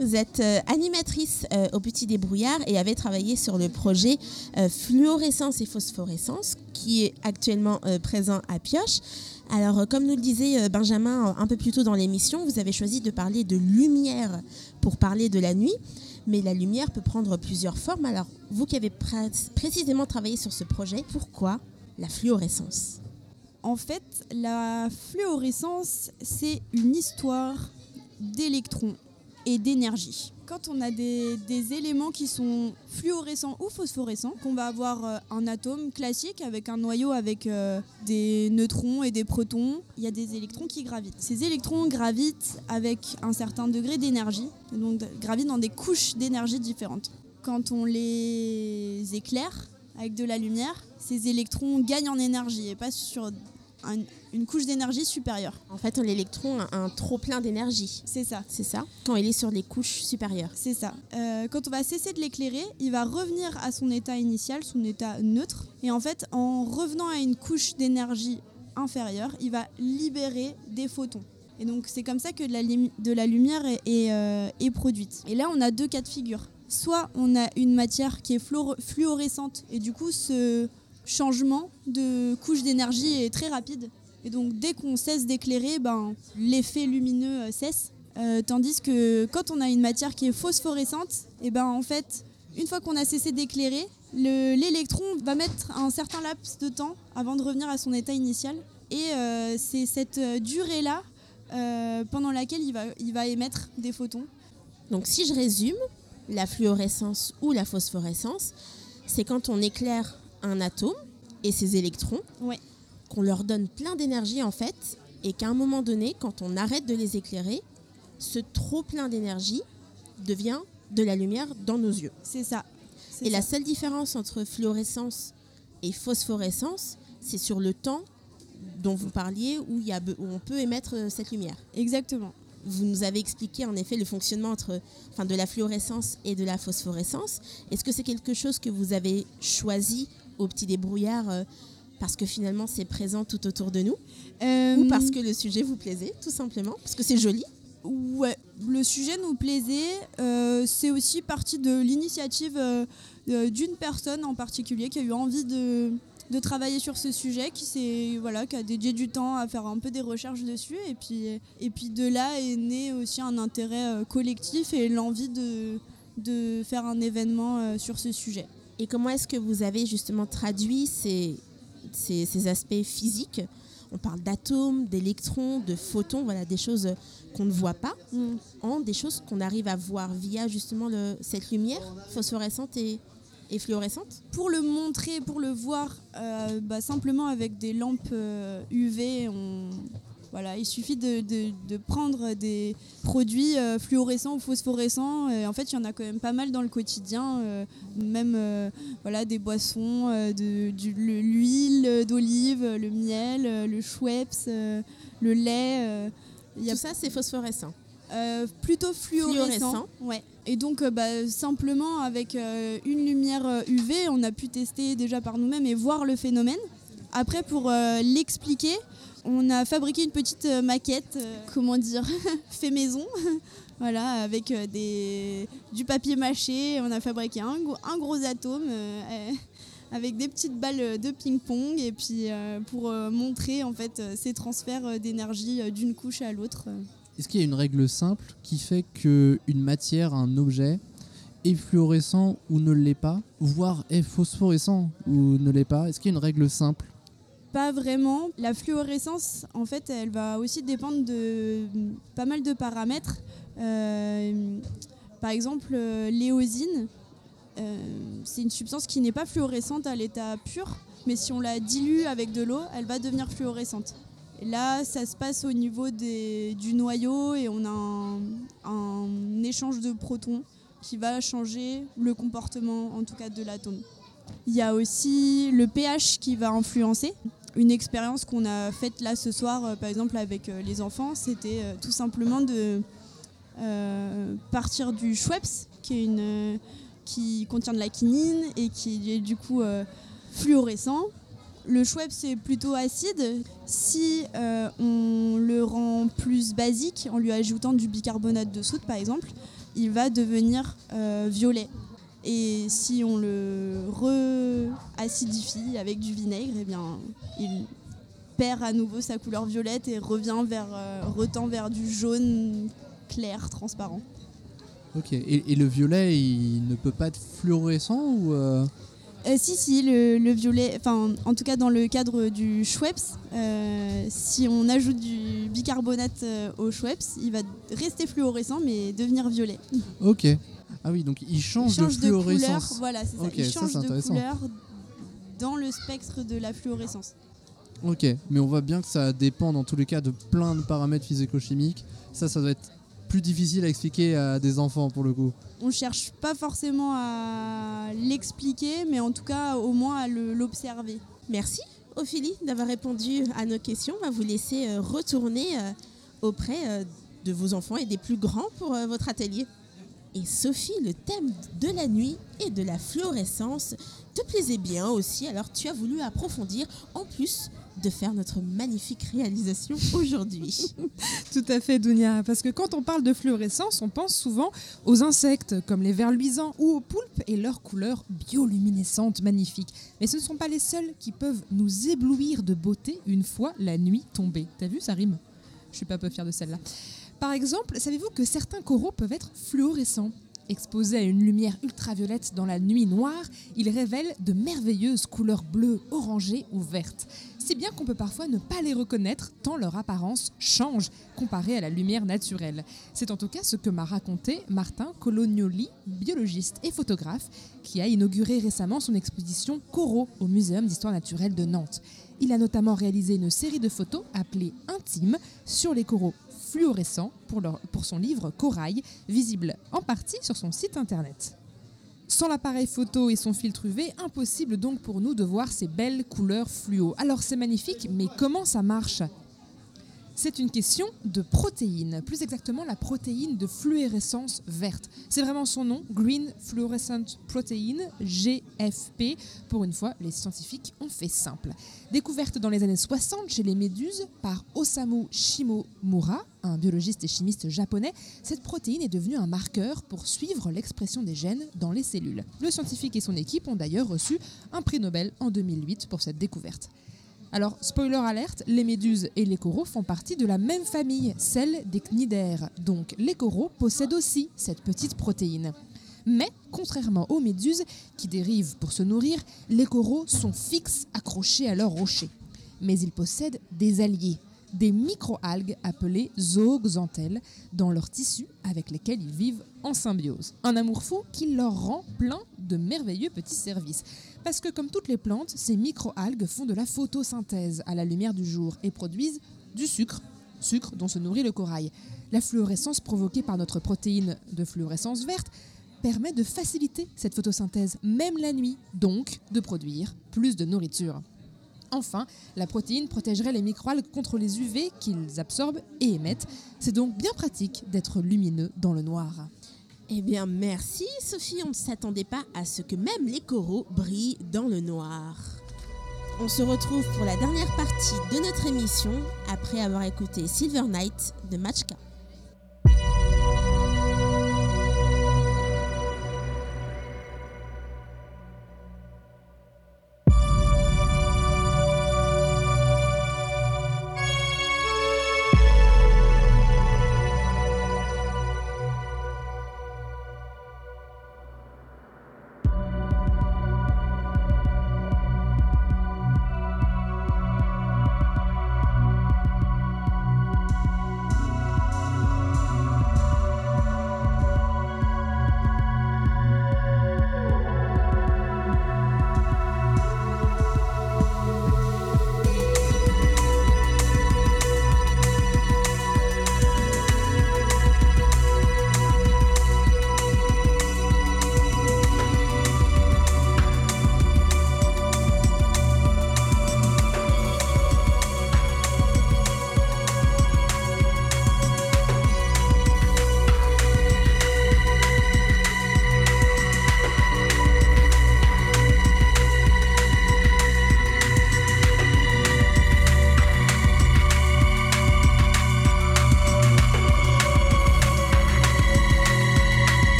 Vous êtes euh, animatrice euh, au Petit Débrouillard et avez travaillé sur le projet euh, Fluorescence et Phosphorescence qui est actuellement présent à Pioche. Alors, comme nous le disait Benjamin un peu plus tôt dans l'émission, vous avez choisi de parler de lumière pour parler de la nuit. Mais la lumière peut prendre plusieurs formes. Alors, vous qui avez pré- précisément travaillé sur ce projet, pourquoi la fluorescence?
En fait, la fluorescence, c'est une histoire d'électrons et d'énergie. Quand on a des, éléments qui sont fluorescents ou phosphorescents, qu'on va avoir euh, un atome classique avec un noyau avec euh, des neutrons et des protons, il y a des électrons qui gravitent. Ces électrons gravitent avec un certain degré d'énergie, donc gravitent dans des couches d'énergie différentes. Quand on les éclaire avec de la lumière, ces électrons gagnent en énergie et passent sur un- une couche d'énergie supérieure.
En fait, l'électron a un trop plein d'énergie.
C'est ça.
C'est ça Quand il est sur les couches supérieures.
C'est ça. Euh, quand on va cesser de l'éclairer, il va revenir à son état initial, son état neutre. Et en fait, en revenant à une couche d'énergie inférieure, il va libérer des photons. Et donc c'est comme ça que de la, limi- de la lumière est, est, euh, est produite. Et là, on a deux cas de figure. Soit on a une matière qui est fluor- fluorescente, et du coup, ce changement de couche d'énergie est très rapide. Et donc dès qu'on cesse d'éclairer, ben, l'effet lumineux euh, cesse. Euh, tandis que quand on a une matière qui est phosphorescente, et ben en fait, une fois qu'on a cessé d'éclairer, le- l'électron va mettre un certain laps de temps avant de revenir à son état initial. Et euh, c'est cette durée-là pendant laquelle il va, il va émettre des photons.
Donc si je résume, la fluorescence ou la phosphorescence, c'est quand on éclaire un atome et ses électrons,
Ouais.
qu'on leur donne plein d'énergie en fait, et qu'à un moment donné, quand on arrête de les éclairer, ce trop plein d'énergie devient de la lumière dans nos yeux.
C'est ça.
Et la seule différence entre fluorescence et phosphorescence, c'est sur le temps dont vous parliez où, il y a, où on peut émettre euh, cette lumière.
Exactement.
Vous nous avez expliqué en effet le fonctionnement entre, enfin, de la fluorescence et de la phosphorescence. Est-ce que c'est quelque chose que vous avez choisi au petit débrouillard euh, parce que finalement c'est présent tout autour de nous?
Euh,
ou parce que le sujet vous plaisait tout simplement? Parce que c'est joli
Ouais, le sujet nous plaisait. euh, c'est aussi partie de l'initiative euh, euh, d'une personne en particulier qui a eu envie de, de travailler sur ce sujet, qui, s'est- voilà, qui a dédié du temps à faire un peu des recherches dessus. Et puis, et puis de là est né aussi un intérêt euh, collectif et l'envie de, de faire un événement euh, sur ce sujet.
Et comment est-ce que vous avez justement traduit ces, ces, ces aspects physiques? On parle d'atomes, d'électrons, de photons, voilà, des choses qu'on ne voit pas, en des choses qu'on arrive à voir via justement le, cette lumière phosphorescente et, et fluorescente
Pour le montrer, pour le voir, euh, bah, simplement avec des lampes euh, UV, on... voilà, il suffit de, de- de prendre des produits euh, fluorescents ou phosphorescents. Et en fait, il y en a quand même pas mal dans le quotidien, euh, même euh, voilà, des boissons, euh, de, l'huile d'olive, le miel, euh, le Schweppes, euh, le lait. euh, y a
Tout ça, c'est phosphorescent.
euh, plutôt fluorescent.
Fluorescent.
Ouais. Et donc, euh, bah, simplement avec euh, une lumière euh, UV, on a pu tester déjà par nous-mêmes et voir le phénomène. Après, pour euh, l'expliquer, on a fabriqué une petite euh, maquette, euh, comment dire, fait maison. voilà, avec euh, du papier mâché. On a fabriqué un, gros- atome. euh, euh, avec des petites balles de ping-pong et puis euh, pour euh, montrer en fait euh, ces transferts euh, d'énergie euh, d'une couche à l'autre.
Est-ce qu'il y a une règle simple qui fait que une matière, un objet, est fluorescent ou ne l'est pas, voire est phosphorescent ou ne l'est pas? Est-ce qu'il y a une règle simple?
Pas vraiment. La fluorescence, en fait, elle va aussi dépendre de pas mal de paramètres. Euh, par exemple, euh, l'éosine, euh, c'est une substance qui n'est pas fluorescente à l'état pur, mais si on la dilue avec de l'eau, elle va devenir fluorescente. Là, ça se passe au niveau du noyau et on a un, échange de protons qui va changer le comportement, en tout cas, de l'atome. Il y a aussi le pH qui va influencer. Une expérience qu'on a faite là ce soir, euh, par exemple avec euh, les enfants, c'était euh, tout simplement de partir du Schweppes, qui, contient de la quinine et qui est du coup fluorescent. Le Schweppes est plutôt acide. Si euh, on le rend plus basique en lui ajoutant du bicarbonate de soude par exemple, il va devenir euh, violet. Et si on le re-acidifie avec du vinaigre, eh bien, il perd à nouveau sa couleur violette et revient vers, euh, retend vers du jaune clair, transparent.
Ok. Et, le violet, il ne peut pas être fluorescent ou Euh,
si, si, le, le violet, enfin, en tout cas dans le cadre du Schweppes, euh, si on ajoute du bicarbonate euh, au Schweppes, il va rester fluorescent mais devenir violet.
Ok. Ah oui, donc il change,
Il change
de
de couleur,
fluorescence.
voilà, c'est ça. Il change de couleur dans le spectre de la fluorescence.
Ok, mais on voit bien que ça dépend dans tous les cas de plein de paramètres physico-chimiques. Ça, ça doit être plus difficile à expliquer à des enfants pour le coup.
On cherche pas forcément à l'expliquer, mais en tout cas au moins à le- l'observer.
Merci Ophélie d'avoir répondu à nos questions. On va vous laisser euh, retourner euh, auprès euh, de vos enfants et des plus grands pour votre atelier. Et Sophie, le thème de la nuit et de la fluorescence te plaisait bien aussi, alors tu as voulu approfondir en plus de faire notre magnifique réalisation aujourd'hui.
Tout à fait, Dounia. Parce que quand on parle de fluorescence, on pense souvent aux insectes comme les vers luisants ou aux poulpes et leurs couleurs bioluminescentes magnifiques. Mais ce ne sont pas les seuls qui peuvent nous éblouir de beauté une fois la nuit tombée. T'as vu, ça rime Je suis pas peu fière de celle-là. Par exemple, savez-vous que certains coraux peuvent être fluorescents? Exposés à une lumière ultraviolette dans la nuit noire, ils révèlent de merveilleuses couleurs bleues, orangées ou vertes. Si bien qu'on peut parfois ne pas les reconnaître tant leur apparence change comparée à la lumière naturelle. C'est en tout cas ce que m'a raconté Martin Colognoli, biologiste et photographe, qui a inauguré récemment son exposition Coraux au Muséum d'histoire naturelle de Nantes. Il a notamment réalisé une série de photos appelée Intime sur les coraux fluorescents pour, son livre Corail, visible en partie sur son site internet. Sans l'appareil photo et son filtre UV, impossible donc pour nous de voir ces belles couleurs fluo. Alors c'est magnifique, mais comment ça marche? C'est une question de protéines, plus exactement la protéine de fluorescence verte. C'est vraiment son nom, Green Fluorescent Protein, GFP. Pour une fois, les scientifiques ont fait simple. Découverte dans les années 60 chez les méduses par Osamu Shimomura, un biologiste et chimiste japonais, cette protéine est devenue un marqueur pour suivre l'expression des gènes dans les cellules. Le scientifique et son équipe ont d'ailleurs reçu un prix Nobel en 2008 pour cette découverte. Alors, spoiler alerte, les méduses et les coraux font partie de la même famille, celle des cnidaires. Donc, les coraux possèdent aussi cette petite protéine. Mais, contrairement aux méduses, qui dérivent pour se nourrir, les coraux sont fixes accrochés à leurs rochers. Mais ils possèdent des alliés, des microalgues appelées zooxanthelles, dans leurs tissus avec lesquels ils vivent en symbiose. Un amour fou qui leur rend plein de merveilleux petits services. Parce que comme toutes les plantes, ces microalgues font de la photosynthèse à la lumière du jour et produisent du sucre, sucre dont se nourrit le corail. La fluorescence provoquée par notre protéine de fluorescence verte permet de faciliter cette photosynthèse même la nuit, donc de produire plus de nourriture. Enfin, la protéine protégerait les microalgues contre les UV qu'ils absorbent et émettent. C'est donc bien pratique d'être lumineux dans le noir.
Eh bien, merci Sophie, on ne s'attendait pas à ce que même les coraux brillent dans le noir. On se retrouve pour la dernière partie de notre émission après avoir écouté Silver Night de Matchka.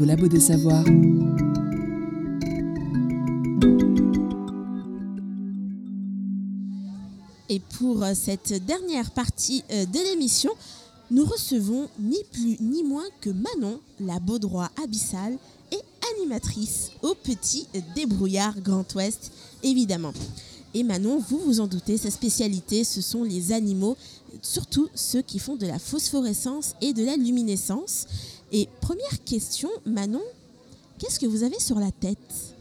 Au labo des savoirs.
Et pour euh, cette dernière partie euh, de l'émission, nous recevons ni plus ni moins que Manon, la baudroie abyssale et animatrice au petit débrouillard Grand Ouest, évidemment. Et Manon, vous vous en doutez, sa spécialité, ce sont les animaux, surtout ceux qui font de la phosphorescence et de la luminescence. Et première question, Manon, qu'est-ce que vous avez sur la tête?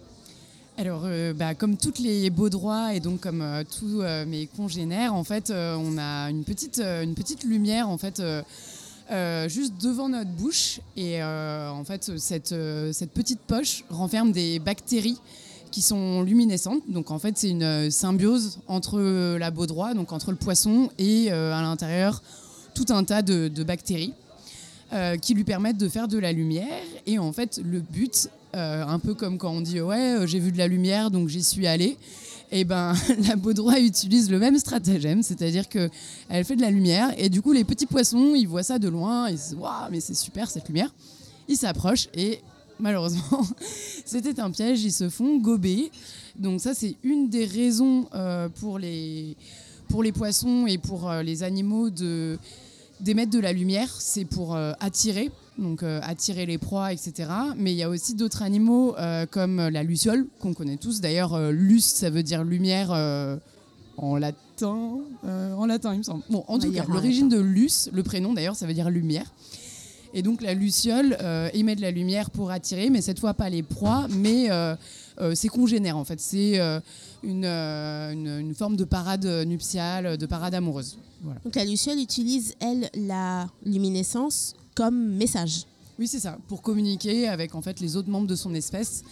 Alors, euh, bah, comme toutes les beaux droits et donc comme euh, tous euh, mes congénères, en fait, on a une petite, lumière en fait juste devant notre bouche et en fait cette, petite poche renferme des bactéries qui sont luminescentes. Donc en fait c'est une symbiose entre la baudroie, donc entre le poisson et à l'intérieur tout un tas de bactéries. Euh, qui lui permettent de faire de la lumière. Et en fait le but euh, un peu comme quand on dit ouais euh, j'ai vu de la lumière donc j'y suis allé et ben la baudroie utilise le même stratagème c'est-à-dire que elle fait de la lumière et du coup les petits poissons ils voient ça de loin ils se disent waouh mais c'est super cette lumière. Ils s'approchent et malheureusement c'était un piège ils se font gober. Donc ça c'est une des raisons pour les pour les poissons et pour les animaux de d'émettre de la lumière, c'est pour euh, attirer, donc euh, attirer les proies, etc. Mais il y a aussi d'autres animaux euh, comme la luciole, qu'on connaît tous. D'ailleurs, lus, ça veut dire lumière en latin. en latin, il me semble. Bon, en tout cas, l'origine de lus, le prénom d'ailleurs, ça veut dire lumière. Et donc la luciole émet de la lumière pour attirer, mais cette fois pas les proies, mais ses congénères en fait. C'est une, euh, une- une forme de parade nuptiale, de parade amoureuse. Voilà.
Donc la luciole utilise, elle, la luminescence comme message.
Oui, c'est ça, pour communiquer avec en fait les autres membres de son espèce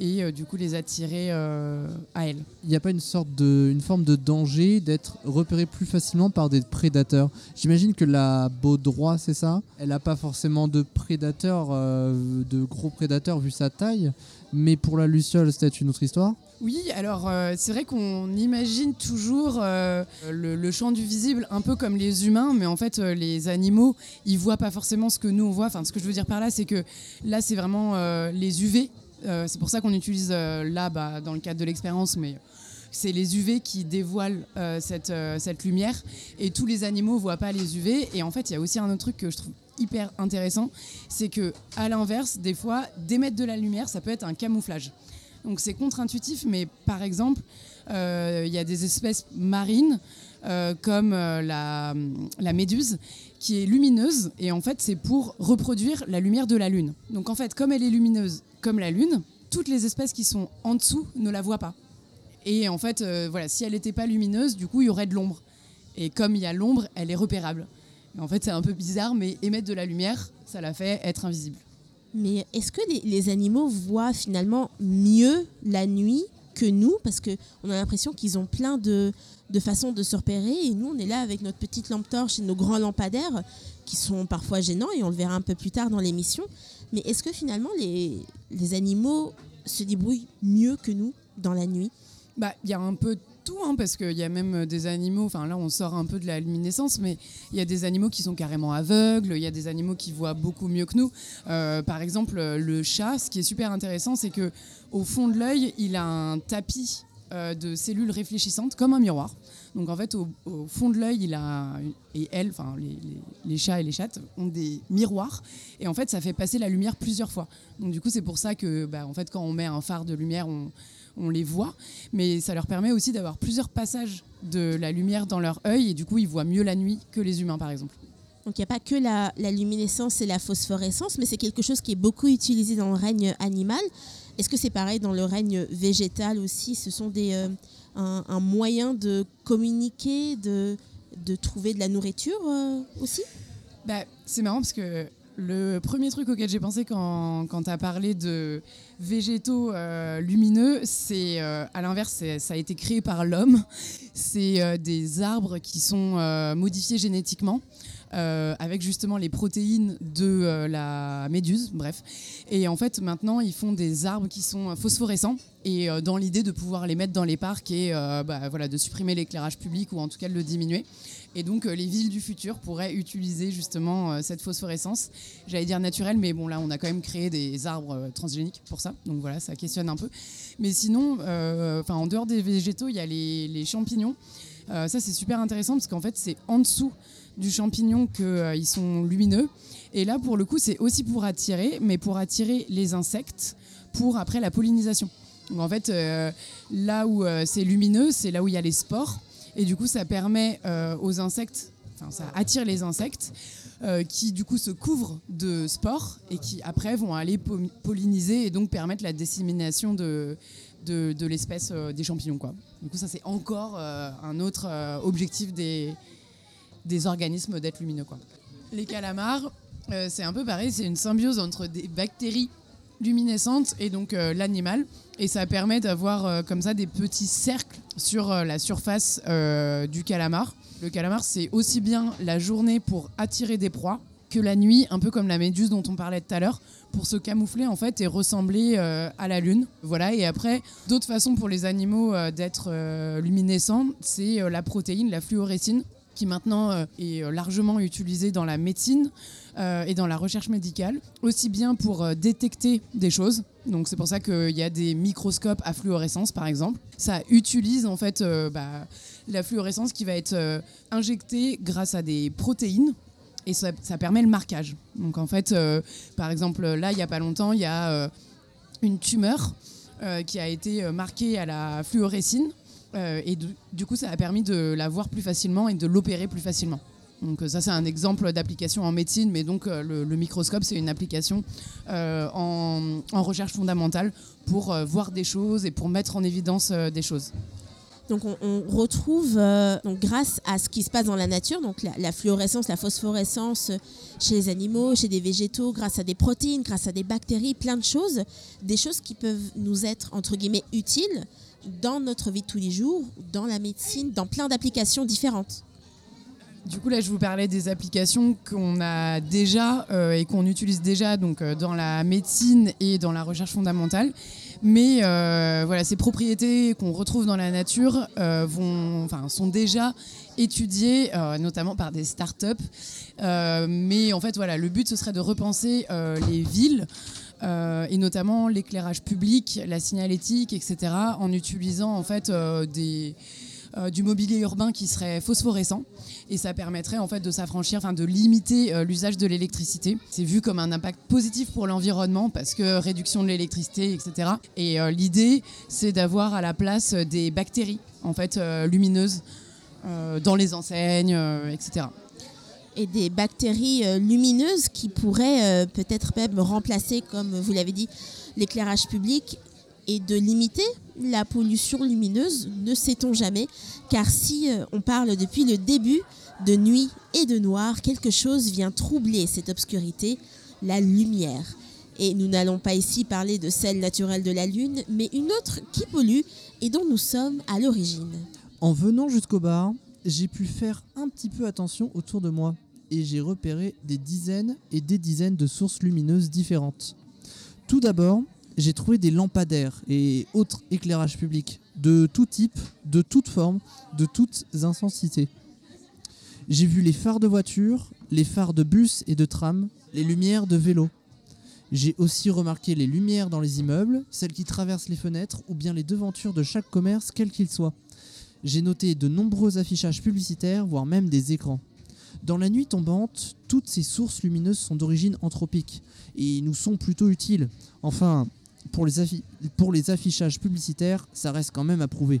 et euh, du coup les attirer euh, à elle.
Il n'y a pas une sorte de, une forme de danger d'être repéré plus facilement par des prédateurs? J'imagine que la baudroie, c'est ça? Elle n'a pas forcément de prédateurs, euh, de gros prédateurs vu sa taille. Mais pour la luciole, c'est une autre histoire.
Oui, alors euh, c'est vrai qu'on imagine toujours euh, le, le champ du visible un peu comme les humains, mais en fait euh, les animaux, ils voient pas forcément ce que nous on voit. Enfin, ce que je veux dire par là, c'est que là c'est vraiment les UV. Euh, c'est pour ça qu'on utilise euh, là, bah, dans le cadre de l'expérience, mais c'est les UV qui dévoilent euh, cette, lumière et tous les animaux voient pas les UV. Et en fait, il y a aussi un autre truc que je trouve hyper intéressant, c'est que à l'inverse, des fois, d'émettre de la lumière, ça peut être un camouflage. Donc c'est contre-intuitif, mais par exemple, il y a des espèces marines comme la, la méduse qui est lumineuse et en fait c'est pour reproduire la lumière de la lune. Donc en fait, comme elle est lumineuse comme la lune, toutes les espèces qui sont en dessous ne la voient pas. Et en fait, euh, voilà, si elle n'était pas lumineuse, du coup, il y aurait de l'ombre. Et comme il y a l'ombre, elle est repérable. Et en fait, c'est un peu bizarre, mais émettre de la lumière, ça la fait être invisible.
Mais est-ce que les, animaux voient finalement mieux la nuit que nous? Parce qu'on a l'impression qu'ils ont plein de, de façons de se repérer et nous, on est là avec notre petite lampe torche et nos grands lampadaires qui sont parfois gênants et on le verra un peu plus tard dans l'émission. Mais est-ce que finalement les, animaux se débrouillent mieux que nous dans la nuit?
Bah, il y a un peu tout, hein, parce qu'il y a même des animaux, enfin là on sort un peu de la luminescence, mais il y a des animaux qui sont carrément aveugles, il y a des animaux qui voient beaucoup mieux que nous. Euh, par exemple, le chat, ce qui est super intéressant, c'est que au fond de l'œil, il a un tapis euh, de cellules réfléchissantes comme un miroir. Donc en fait, au, fond de l'œil, il a et elle, enfin les, les- les chats et les chattes ont des miroirs et en fait, ça fait passer la lumière plusieurs fois. Donc du coup, c'est pour ça que, bah, en fait, quand on met un phare de lumière, on, on les voit, mais ça leur permet aussi d'avoir plusieurs passages de la lumière dans leur œil et du coup, ils voient mieux la nuit que les humains, par exemple.
Donc il n'y a pas que la, la luminescence et la phosphorescence, mais c'est quelque chose qui est beaucoup utilisé dans le règne animal. Est-ce que c'est pareil dans le règne végétal aussi? Ce sont des, euh, un, moyen de communiquer, de, de trouver de la nourriture euh, aussi?
Bah, c'est marrant parce que le premier truc auquel j'ai pensé quand, quand tu as parlé de végétaux euh, lumineux, c'est euh, à l'inverse, ça a été créé par l'homme. C'est des arbres qui sont modifiés génétiquement euh, avec justement les protéines de euh, la méduse, bref. Et en fait, maintenant, ils font des arbres qui sont phosphorescents et euh, dans l'idée de pouvoir les mettre dans les parcs et euh, bah, voilà, de supprimer l'éclairage public ou en tout cas de le diminuer. Et donc, euh, les villes du futur pourraient utiliser justement euh, cette phosphorescence. J'allais dire naturelle, mais bon, là, on a quand même créé des arbres euh, transgéniques pour ça. Donc voilà, ça questionne un peu. Mais sinon, euh, en dehors des végétaux, il y a les, champignons. Euh, ça, c'est super intéressant parce qu'en fait, c'est en dessous du champignon qu'ils sont lumineux. Et là, pour le coup, c'est aussi pour attirer, mais pour attirer les insectes pour après la pollinisation. Donc en fait, euh, là où euh, c'est lumineux, c'est là où il y a les spores. Et du coup, ça permet euh, aux insectes, ça attire les insectes euh, qui du coup se couvrent de spores et qui après vont aller po- polliniser et donc permettre la dissémination de, de, l'espèce euh, des champignons. Quoi. Du coup, ça, c'est encore euh, un autre euh, objectif des, des organismes d'être lumineux. Quoi. Les calamars, euh, c'est un peu pareil, c'est une symbiose entre des bactéries luminescentes et donc euh, l'animal. Et ça permet d'avoir euh, comme ça des petits cercles sur la surface du calamar. Le calamar, c'est aussi bien la journée pour attirer des proies que la nuit, un peu comme la méduse dont on parlait tout à l'heure, pour se camoufler en fait et ressembler à la lune. Voilà. Et après, d'autres façons pour les animaux d'être luminescents, c'est la protéine, la fluorescine, qui maintenant euh, est euh, largement utilisée dans la médecine euh, et dans la recherche médicale, aussi bien pour détecter des choses. Donc c'est pour ça qu'il y a des microscopes à fluorescence, par exemple. Ça utilise en fait bah, la fluorescence qui va être injectée grâce à des protéines et ça, permet le marquage. Donc en fait, par exemple, là, il n'y a pas longtemps, il y a une tumeur qui a été marquée à la fluorescine euh, et du, coup, ça a permis de la voir plus facilement et de l'opérer plus facilement. Donc euh, ça, c'est un exemple d'application en médecine, mais donc euh, le, microscope, c'est une application en, recherche fondamentale pour voir des choses et pour mettre en évidence des choses.
Donc on, retrouve, donc grâce à ce qui se passe dans la nature, donc la, la fluorescence, la phosphorescence chez les animaux, chez des végétaux, grâce à des protéines, grâce à des bactéries, plein de choses, des choses qui peuvent nous être entre guillemets utiles dans notre vie de tous les jours, dans la médecine, dans plein d'applications différentes.
Du coup, là, je vous parlais des applications qu'on a déjà euh, et qu'on utilise déjà donc, euh, dans la médecine et dans la recherche fondamentale. Mais euh, voilà, ces propriétés qu'on retrouve dans la nature vont, sont déjà étudiées, notamment par des startups. Mais en fait, voilà, le but, ce serait de repenser les villes euh, et notamment l'éclairage public, la signalétique, etc., en utilisant en fait euh, euh, du mobilier urbain qui serait phosphorescent et ça permettrait en fait de s'affranchir, enfin de limiter l'usage de l'électricité. C'est vu comme un impact positif pour l'environnement parce que réduction de l'électricité, etc. Et l'idée, c'est d'avoir à la place des bactéries en fait lumineuses dans les enseignes, etc.
et des bactéries euh, lumineuses qui pourraient euh, peut-être même remplacer, comme vous l'avez dit, l'éclairage public et de limiter la pollution lumineuse, ne sait-on jamais, car si euh, on parle depuis le début de nuit et de noir, quelque chose vient troubler cette obscurité, la lumière. Et nous n'allons pas ici parler de celle naturelle de la Lune, mais une autre qui pollue et dont nous sommes à l'origine.
En venant jusqu'au bar, j'ai pu faire un petit peu attention autour de moi et j'ai repéré des dizaines et des dizaines de sources lumineuses différentes. Tout d'abord, j'ai trouvé des lampadaires et autres éclairages publics de tout type, de toutes formes, de toutes intensités. J'ai vu les phares de voitures, les phares de bus et de tram, les lumières de vélo. J'ai aussi remarqué les lumières dans les immeubles, celles qui traversent les fenêtres ou bien les devantures de chaque commerce, quel qu'il soit. J'ai noté de nombreux affichages publicitaires, voire même des écrans. Dans la nuit tombante, toutes ces sources lumineuses sont d'origine anthropique et nous sont plutôt utiles. Enfin, pour les, pour les affichages publicitaires, ça reste quand même à prouver.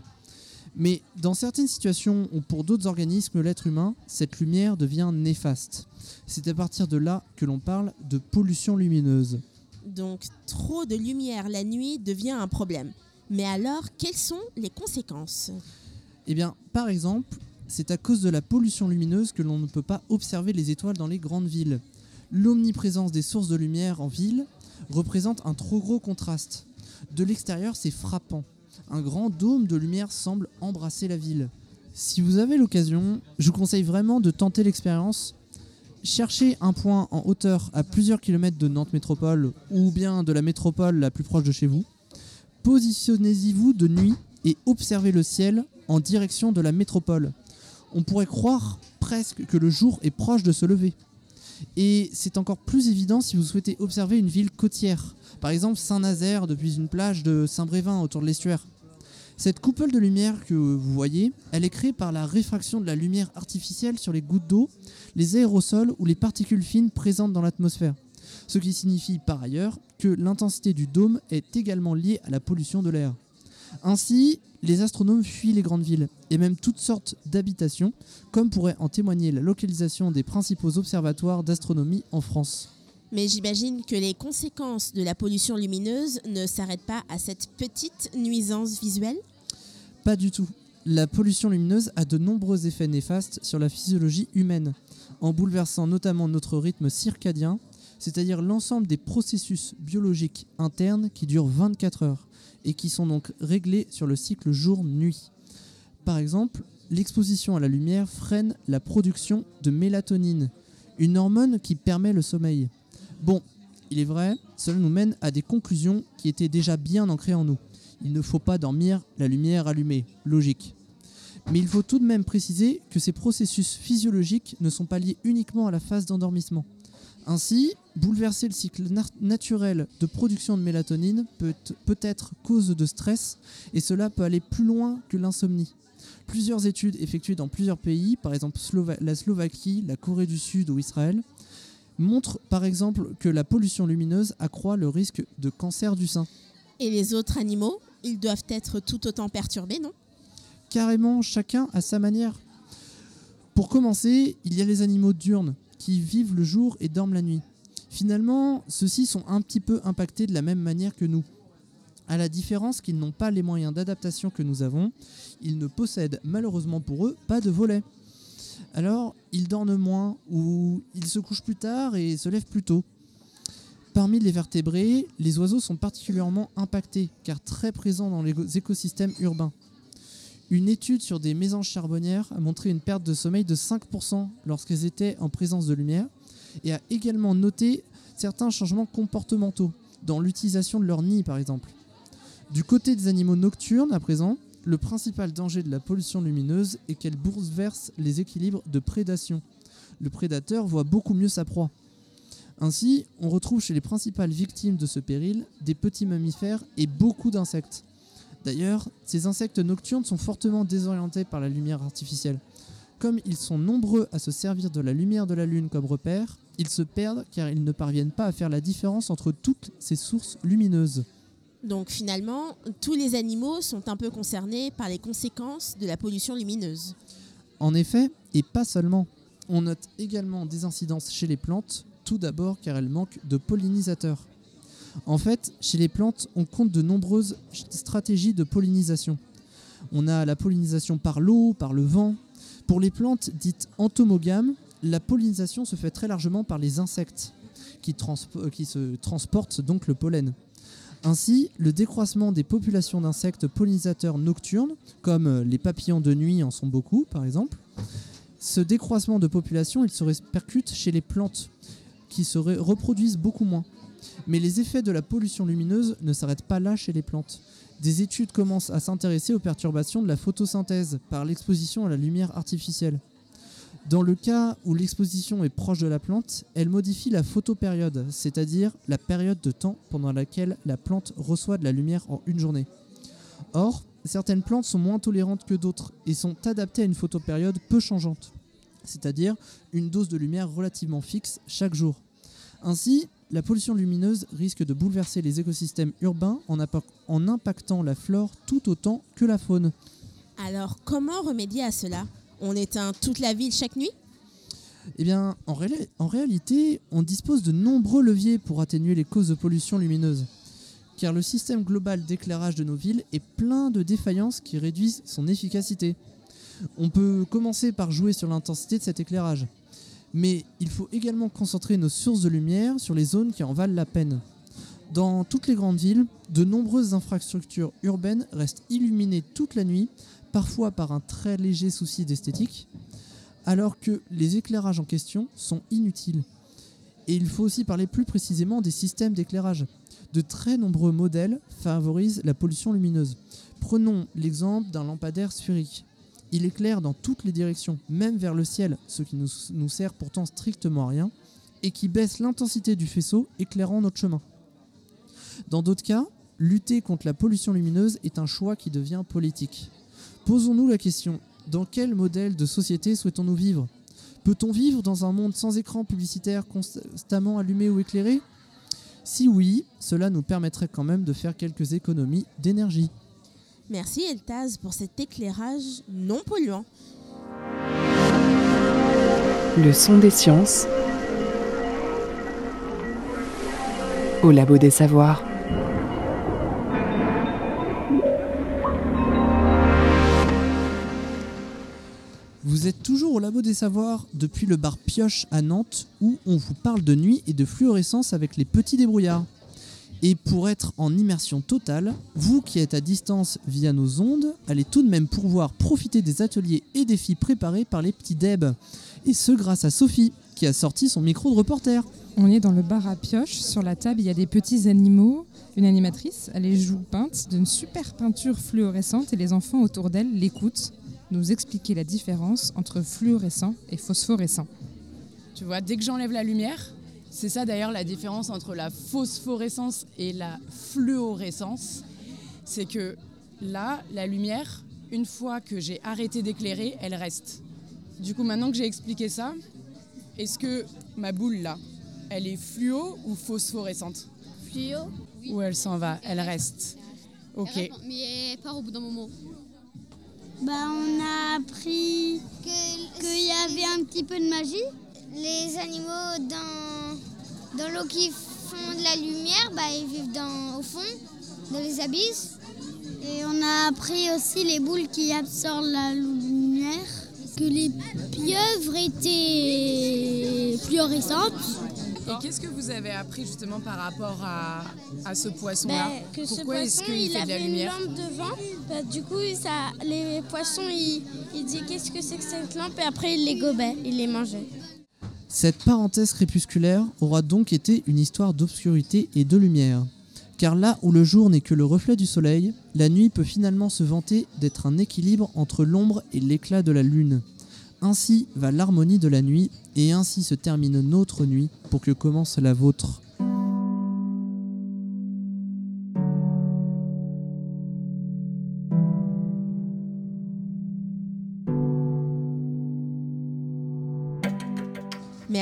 Mais dans certaines situations ou pour d'autres organismes, l'être humain, cette lumière devient néfaste. C'est à partir de là que l'on parle de pollution lumineuse.
Donc trop de lumière la nuit devient un problème. Mais alors, quelles sont les conséquences?
Eh bien, par exemple, c'est à cause de la pollution lumineuse que l'on ne peut pas observer les étoiles dans les grandes villes. L'omniprésence des sources de lumière en ville représente un trop gros contraste. De l'extérieur, c'est frappant. Un grand dôme de lumière semble embrasser la ville. Si vous avez l'occasion, je vous conseille vraiment de tenter l'expérience cherchez un point en hauteur à plusieurs kilomètres de Nantes Métropole ou bien de la métropole la plus proche de chez vous. Positionnez-y-vous de nuit et observez le ciel en direction de la métropole. On pourrait croire presque que le jour est proche de se lever. Et c'est encore plus évident si vous souhaitez observer une ville côtière, par exemple Saint-Nazaire depuis une plage de Saint-Brévin autour de l'estuaire. Cette coupole de lumière que vous voyez, elle est créée par la réfraction de la lumière artificielle sur les gouttes d'eau, les aérosols ou les particules fines présentes dans l'atmosphère. Ce qui signifie par ailleurs que l'intensité du dôme est également liée à la pollution de l'air. Ainsi, les astronomes fuient les grandes villes et même toutes sortes d'habitations, comme pourrait en témoigner la localisation des principaux observatoires d'astronomie en France.
Mais j'imagine que les conséquences de la pollution lumineuse ne s'arrêtent pas à cette petite nuisance visuelle?
Pas du tout. La pollution lumineuse a de nombreux effets néfastes sur la physiologie humaine, en bouleversant notamment notre rythme circadien, c'est-à-dire l'ensemble des processus biologiques internes qui durent 24 heures et qui sont donc réglés sur le cycle jour-nuit. Par exemple, l'exposition à la lumière freine la production de mélatonine, une hormone qui permet le sommeil. Bon, il est vrai, cela nous mène à des conclusions qui étaient déjà bien ancrées en nous. Il ne faut pas dormir la lumière allumée, logique. Mais il faut tout de même préciser que ces processus physiologiques ne sont pas liés uniquement à la phase d'endormissement. Ainsi, bouleverser le cycle naturel de production de mélatonine peut, peut être cause de stress et cela peut aller plus loin que l'insomnie. Plusieurs études effectuées dans plusieurs pays, par exemple la Slovaquie, la Corée du Sud ou Israël, montrent par exemple que la pollution lumineuse accroît le risque de cancer du sein.
Et les autres animaux, ils doivent être tout autant perturbés, non?
Carrément, chacun à sa manière. Pour commencer, il y a les animaux diurnes qui vivent le jour et dorment la nuit. Finalement, ceux-ci sont un petit peu impactés de la même manière que nous. À la différence qu'ils n'ont pas les moyens d'adaptation que nous avons, ils ne possèdent malheureusement pour eux pas de volets. Alors, ils dorment moins ou ils se couchent plus tard et se lèvent plus tôt. Parmi les vertébrés, les oiseaux sont particulièrement impactés car très présents dans les écosystèmes urbains. Une étude sur des mésanges charbonnières a montré une perte de sommeil de 5% lorsqu'elles étaient en présence de lumière et a également noté certains changements comportementaux dans l'utilisation de leur nid par exemple. Du côté des animaux nocturnes à présent, le principal danger de la pollution lumineuse est qu'elle bouleverse les équilibres de prédation. Le prédateur voit beaucoup mieux sa proie. Ainsi, on retrouve chez les principales victimes de ce péril des petits mammifères et beaucoup d'insectes. D'ailleurs, ces insectes nocturnes sont fortement désorientés par la lumière artificielle. Comme ils sont nombreux à se servir de la lumière de la Lune comme repère, ils se perdent car ils ne parviennent pas à faire la différence entre toutes ces sources lumineuses.
Donc finalement, tous les animaux sont un peu concernés par les conséquences de la pollution lumineuse.
En effet, et pas seulement. On note également des incidences chez les plantes, tout d'abord car elles manquent de pollinisateurs. En fait, chez les plantes, on compte de nombreuses stratégies de pollinisation. On a la pollinisation par l'eau, par le vent. Pour les plantes dites entomogames, la pollinisation se fait très largement par les insectes, qui, se transportent donc le pollen. Ainsi, le décroissement des populations d'insectes pollinisateurs nocturnes, comme les papillons de nuit en sont beaucoup par exemple, ce décroissement de population, il se répercute chez les plantes, qui se reproduisent beaucoup moins. Mais les effets de la pollution lumineuse ne s'arrêtent pas là chez les plantes. Des études commencent à s'intéresser aux perturbations de la photosynthèse par l'exposition à la lumière artificielle. Dans le cas où l'exposition est proche de la plante, elle modifie la photopériode, c'est-à-dire la période de temps pendant laquelle la plante reçoit de la lumière en une journée. Or, certaines plantes sont moins tolérantes que d'autres et sont adaptées à une photopériode peu changeante, c'est-à-dire une dose de lumière relativement fixe chaque jour. Ainsi, la pollution lumineuse risque de bouleverser les écosystèmes urbains en, en, impactant la flore tout autant que la faune.
Alors, comment remédier à cela? On éteint toute la ville chaque nuit?
Eh bien, en, ré en réalité, on dispose de nombreux leviers pour atténuer les causes de pollution lumineuse. Car le système global d'éclairage de nos villes est plein de défaillances qui réduisent son efficacité. On peut commencer par jouer sur l'intensité de cet éclairage mais il faut également concentrer nos sources de lumière sur les zones qui en valent la peine. Dans toutes les grandes villes, de nombreuses infrastructures urbaines restent illuminées toute la nuit, parfois par un très léger souci d'esthétique. alors que les éclairages en question sont inutiles. Et il faut aussi parler plus précisément des systèmes d'éclairage. De très nombreux modèles favorisent la pollution lumineuse. Prenons l'exemple d'un lampadaire sphérique. Il éclaire dans toutes les directions, même vers le ciel, ce qui nous, nous sert pourtant strictement à rien, et qui baisse l'intensité du faisceau, éclairant notre chemin. Dans d'autres cas, lutter contre la pollution lumineuse est un choix qui devient politique. Posons-nous la question, dans quel modèle de société souhaitons-nous vivre? Peut-on vivre dans un monde sans écran publicitaire constamment allumé ou éclairé? Si oui, cela nous permettrait quand même de faire quelques économies d'énergie.
Merci Eltaz pour cet éclairage non polluant.
Le son des sciences au labo des savoirs.
Vous êtes toujours au Labo des Savoirs depuis le bar Pioche à Nantes où on vous parle de nuit et de fluorescence avec les petits débrouillards. Et pour être en immersion totale, vous qui êtes à distance via nos ondes, allez tout de même pouvoir profiter des ateliers et défis préparés par les petits Deb. Et ce grâce à Sophie qui a sorti son micro de reporter.
On est dans le bar à pioche. Sur la table, il y a des petits animaux. Une animatrice, elle les joue peinte d'une super peinture fluorescente et les enfants autour d'elle l'écoutent nous expliquer la différence entre fluorescent et phosphorescent.
Tu vois, dès que j'enlève la lumière, c'est ça d'ailleurs la différence entre la phosphorescence et la fluorescence. C'est que là, la lumière, une fois que j'ai arrêté d'éclairer, elle reste. Du coup, maintenant que j'ai expliqué ça, est-ce que ma boule là, elle est fluo ou phosphorescente?
Fluo.
Ou elle s'en va, elle reste. Ok.
Mais pas au bout d'un moment.
Bah, on a appris qu'il y avait un petit peu de magie.
Les animaux dans, dans l'eau qui font de la lumière, bah, ils vivent dans, au fond, dans les abysses.
Et on a appris aussi les boules qui absorbent la lumière.
Que les pieuvres étaient fluorescentes.
Et qu'est-ce que vous avez appris justement par rapport à, à ce poisson-là?
Bah, que
Pourquoi
ce
est-ce
poisson,
qu'il
il
fait de la
avait
lumière?
une lampe devant. Bah, du coup, ça, les poissons, ils, ils disaient qu'est-ce que c'est que cette lampe? Et après ils les gobaient, ils les mangeaient.
Cette parenthèse crépusculaire aura donc été une histoire d'obscurité et de lumière. Car là où le jour n'est que le reflet du soleil, la nuit peut finalement se vanter d'être un équilibre entre l'ombre et l'éclat de la lune. Ainsi va l'harmonie de la nuit, et ainsi se termine notre nuit pour que commence la vôtre.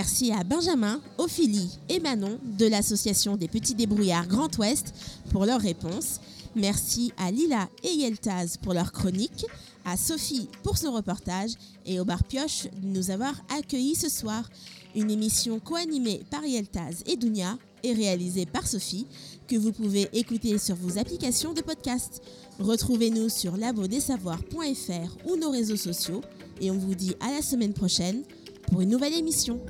Merci à Benjamin, Ophélie et Manon de l'association des petits débrouillards Grand Ouest pour leurs réponses. Merci à Lila et Yeltaz pour leur chronique, à Sophie pour son reportage et au Bar Pioche de nous avoir accueillis ce soir. Une émission co-animée par Yeltaz et Dounia et réalisée par Sophie que vous pouvez écouter sur vos applications de podcast. Retrouvez-nous sur labodesavoirs.fr ou nos réseaux sociaux et on vous dit à la semaine prochaine pour une nouvelle émission.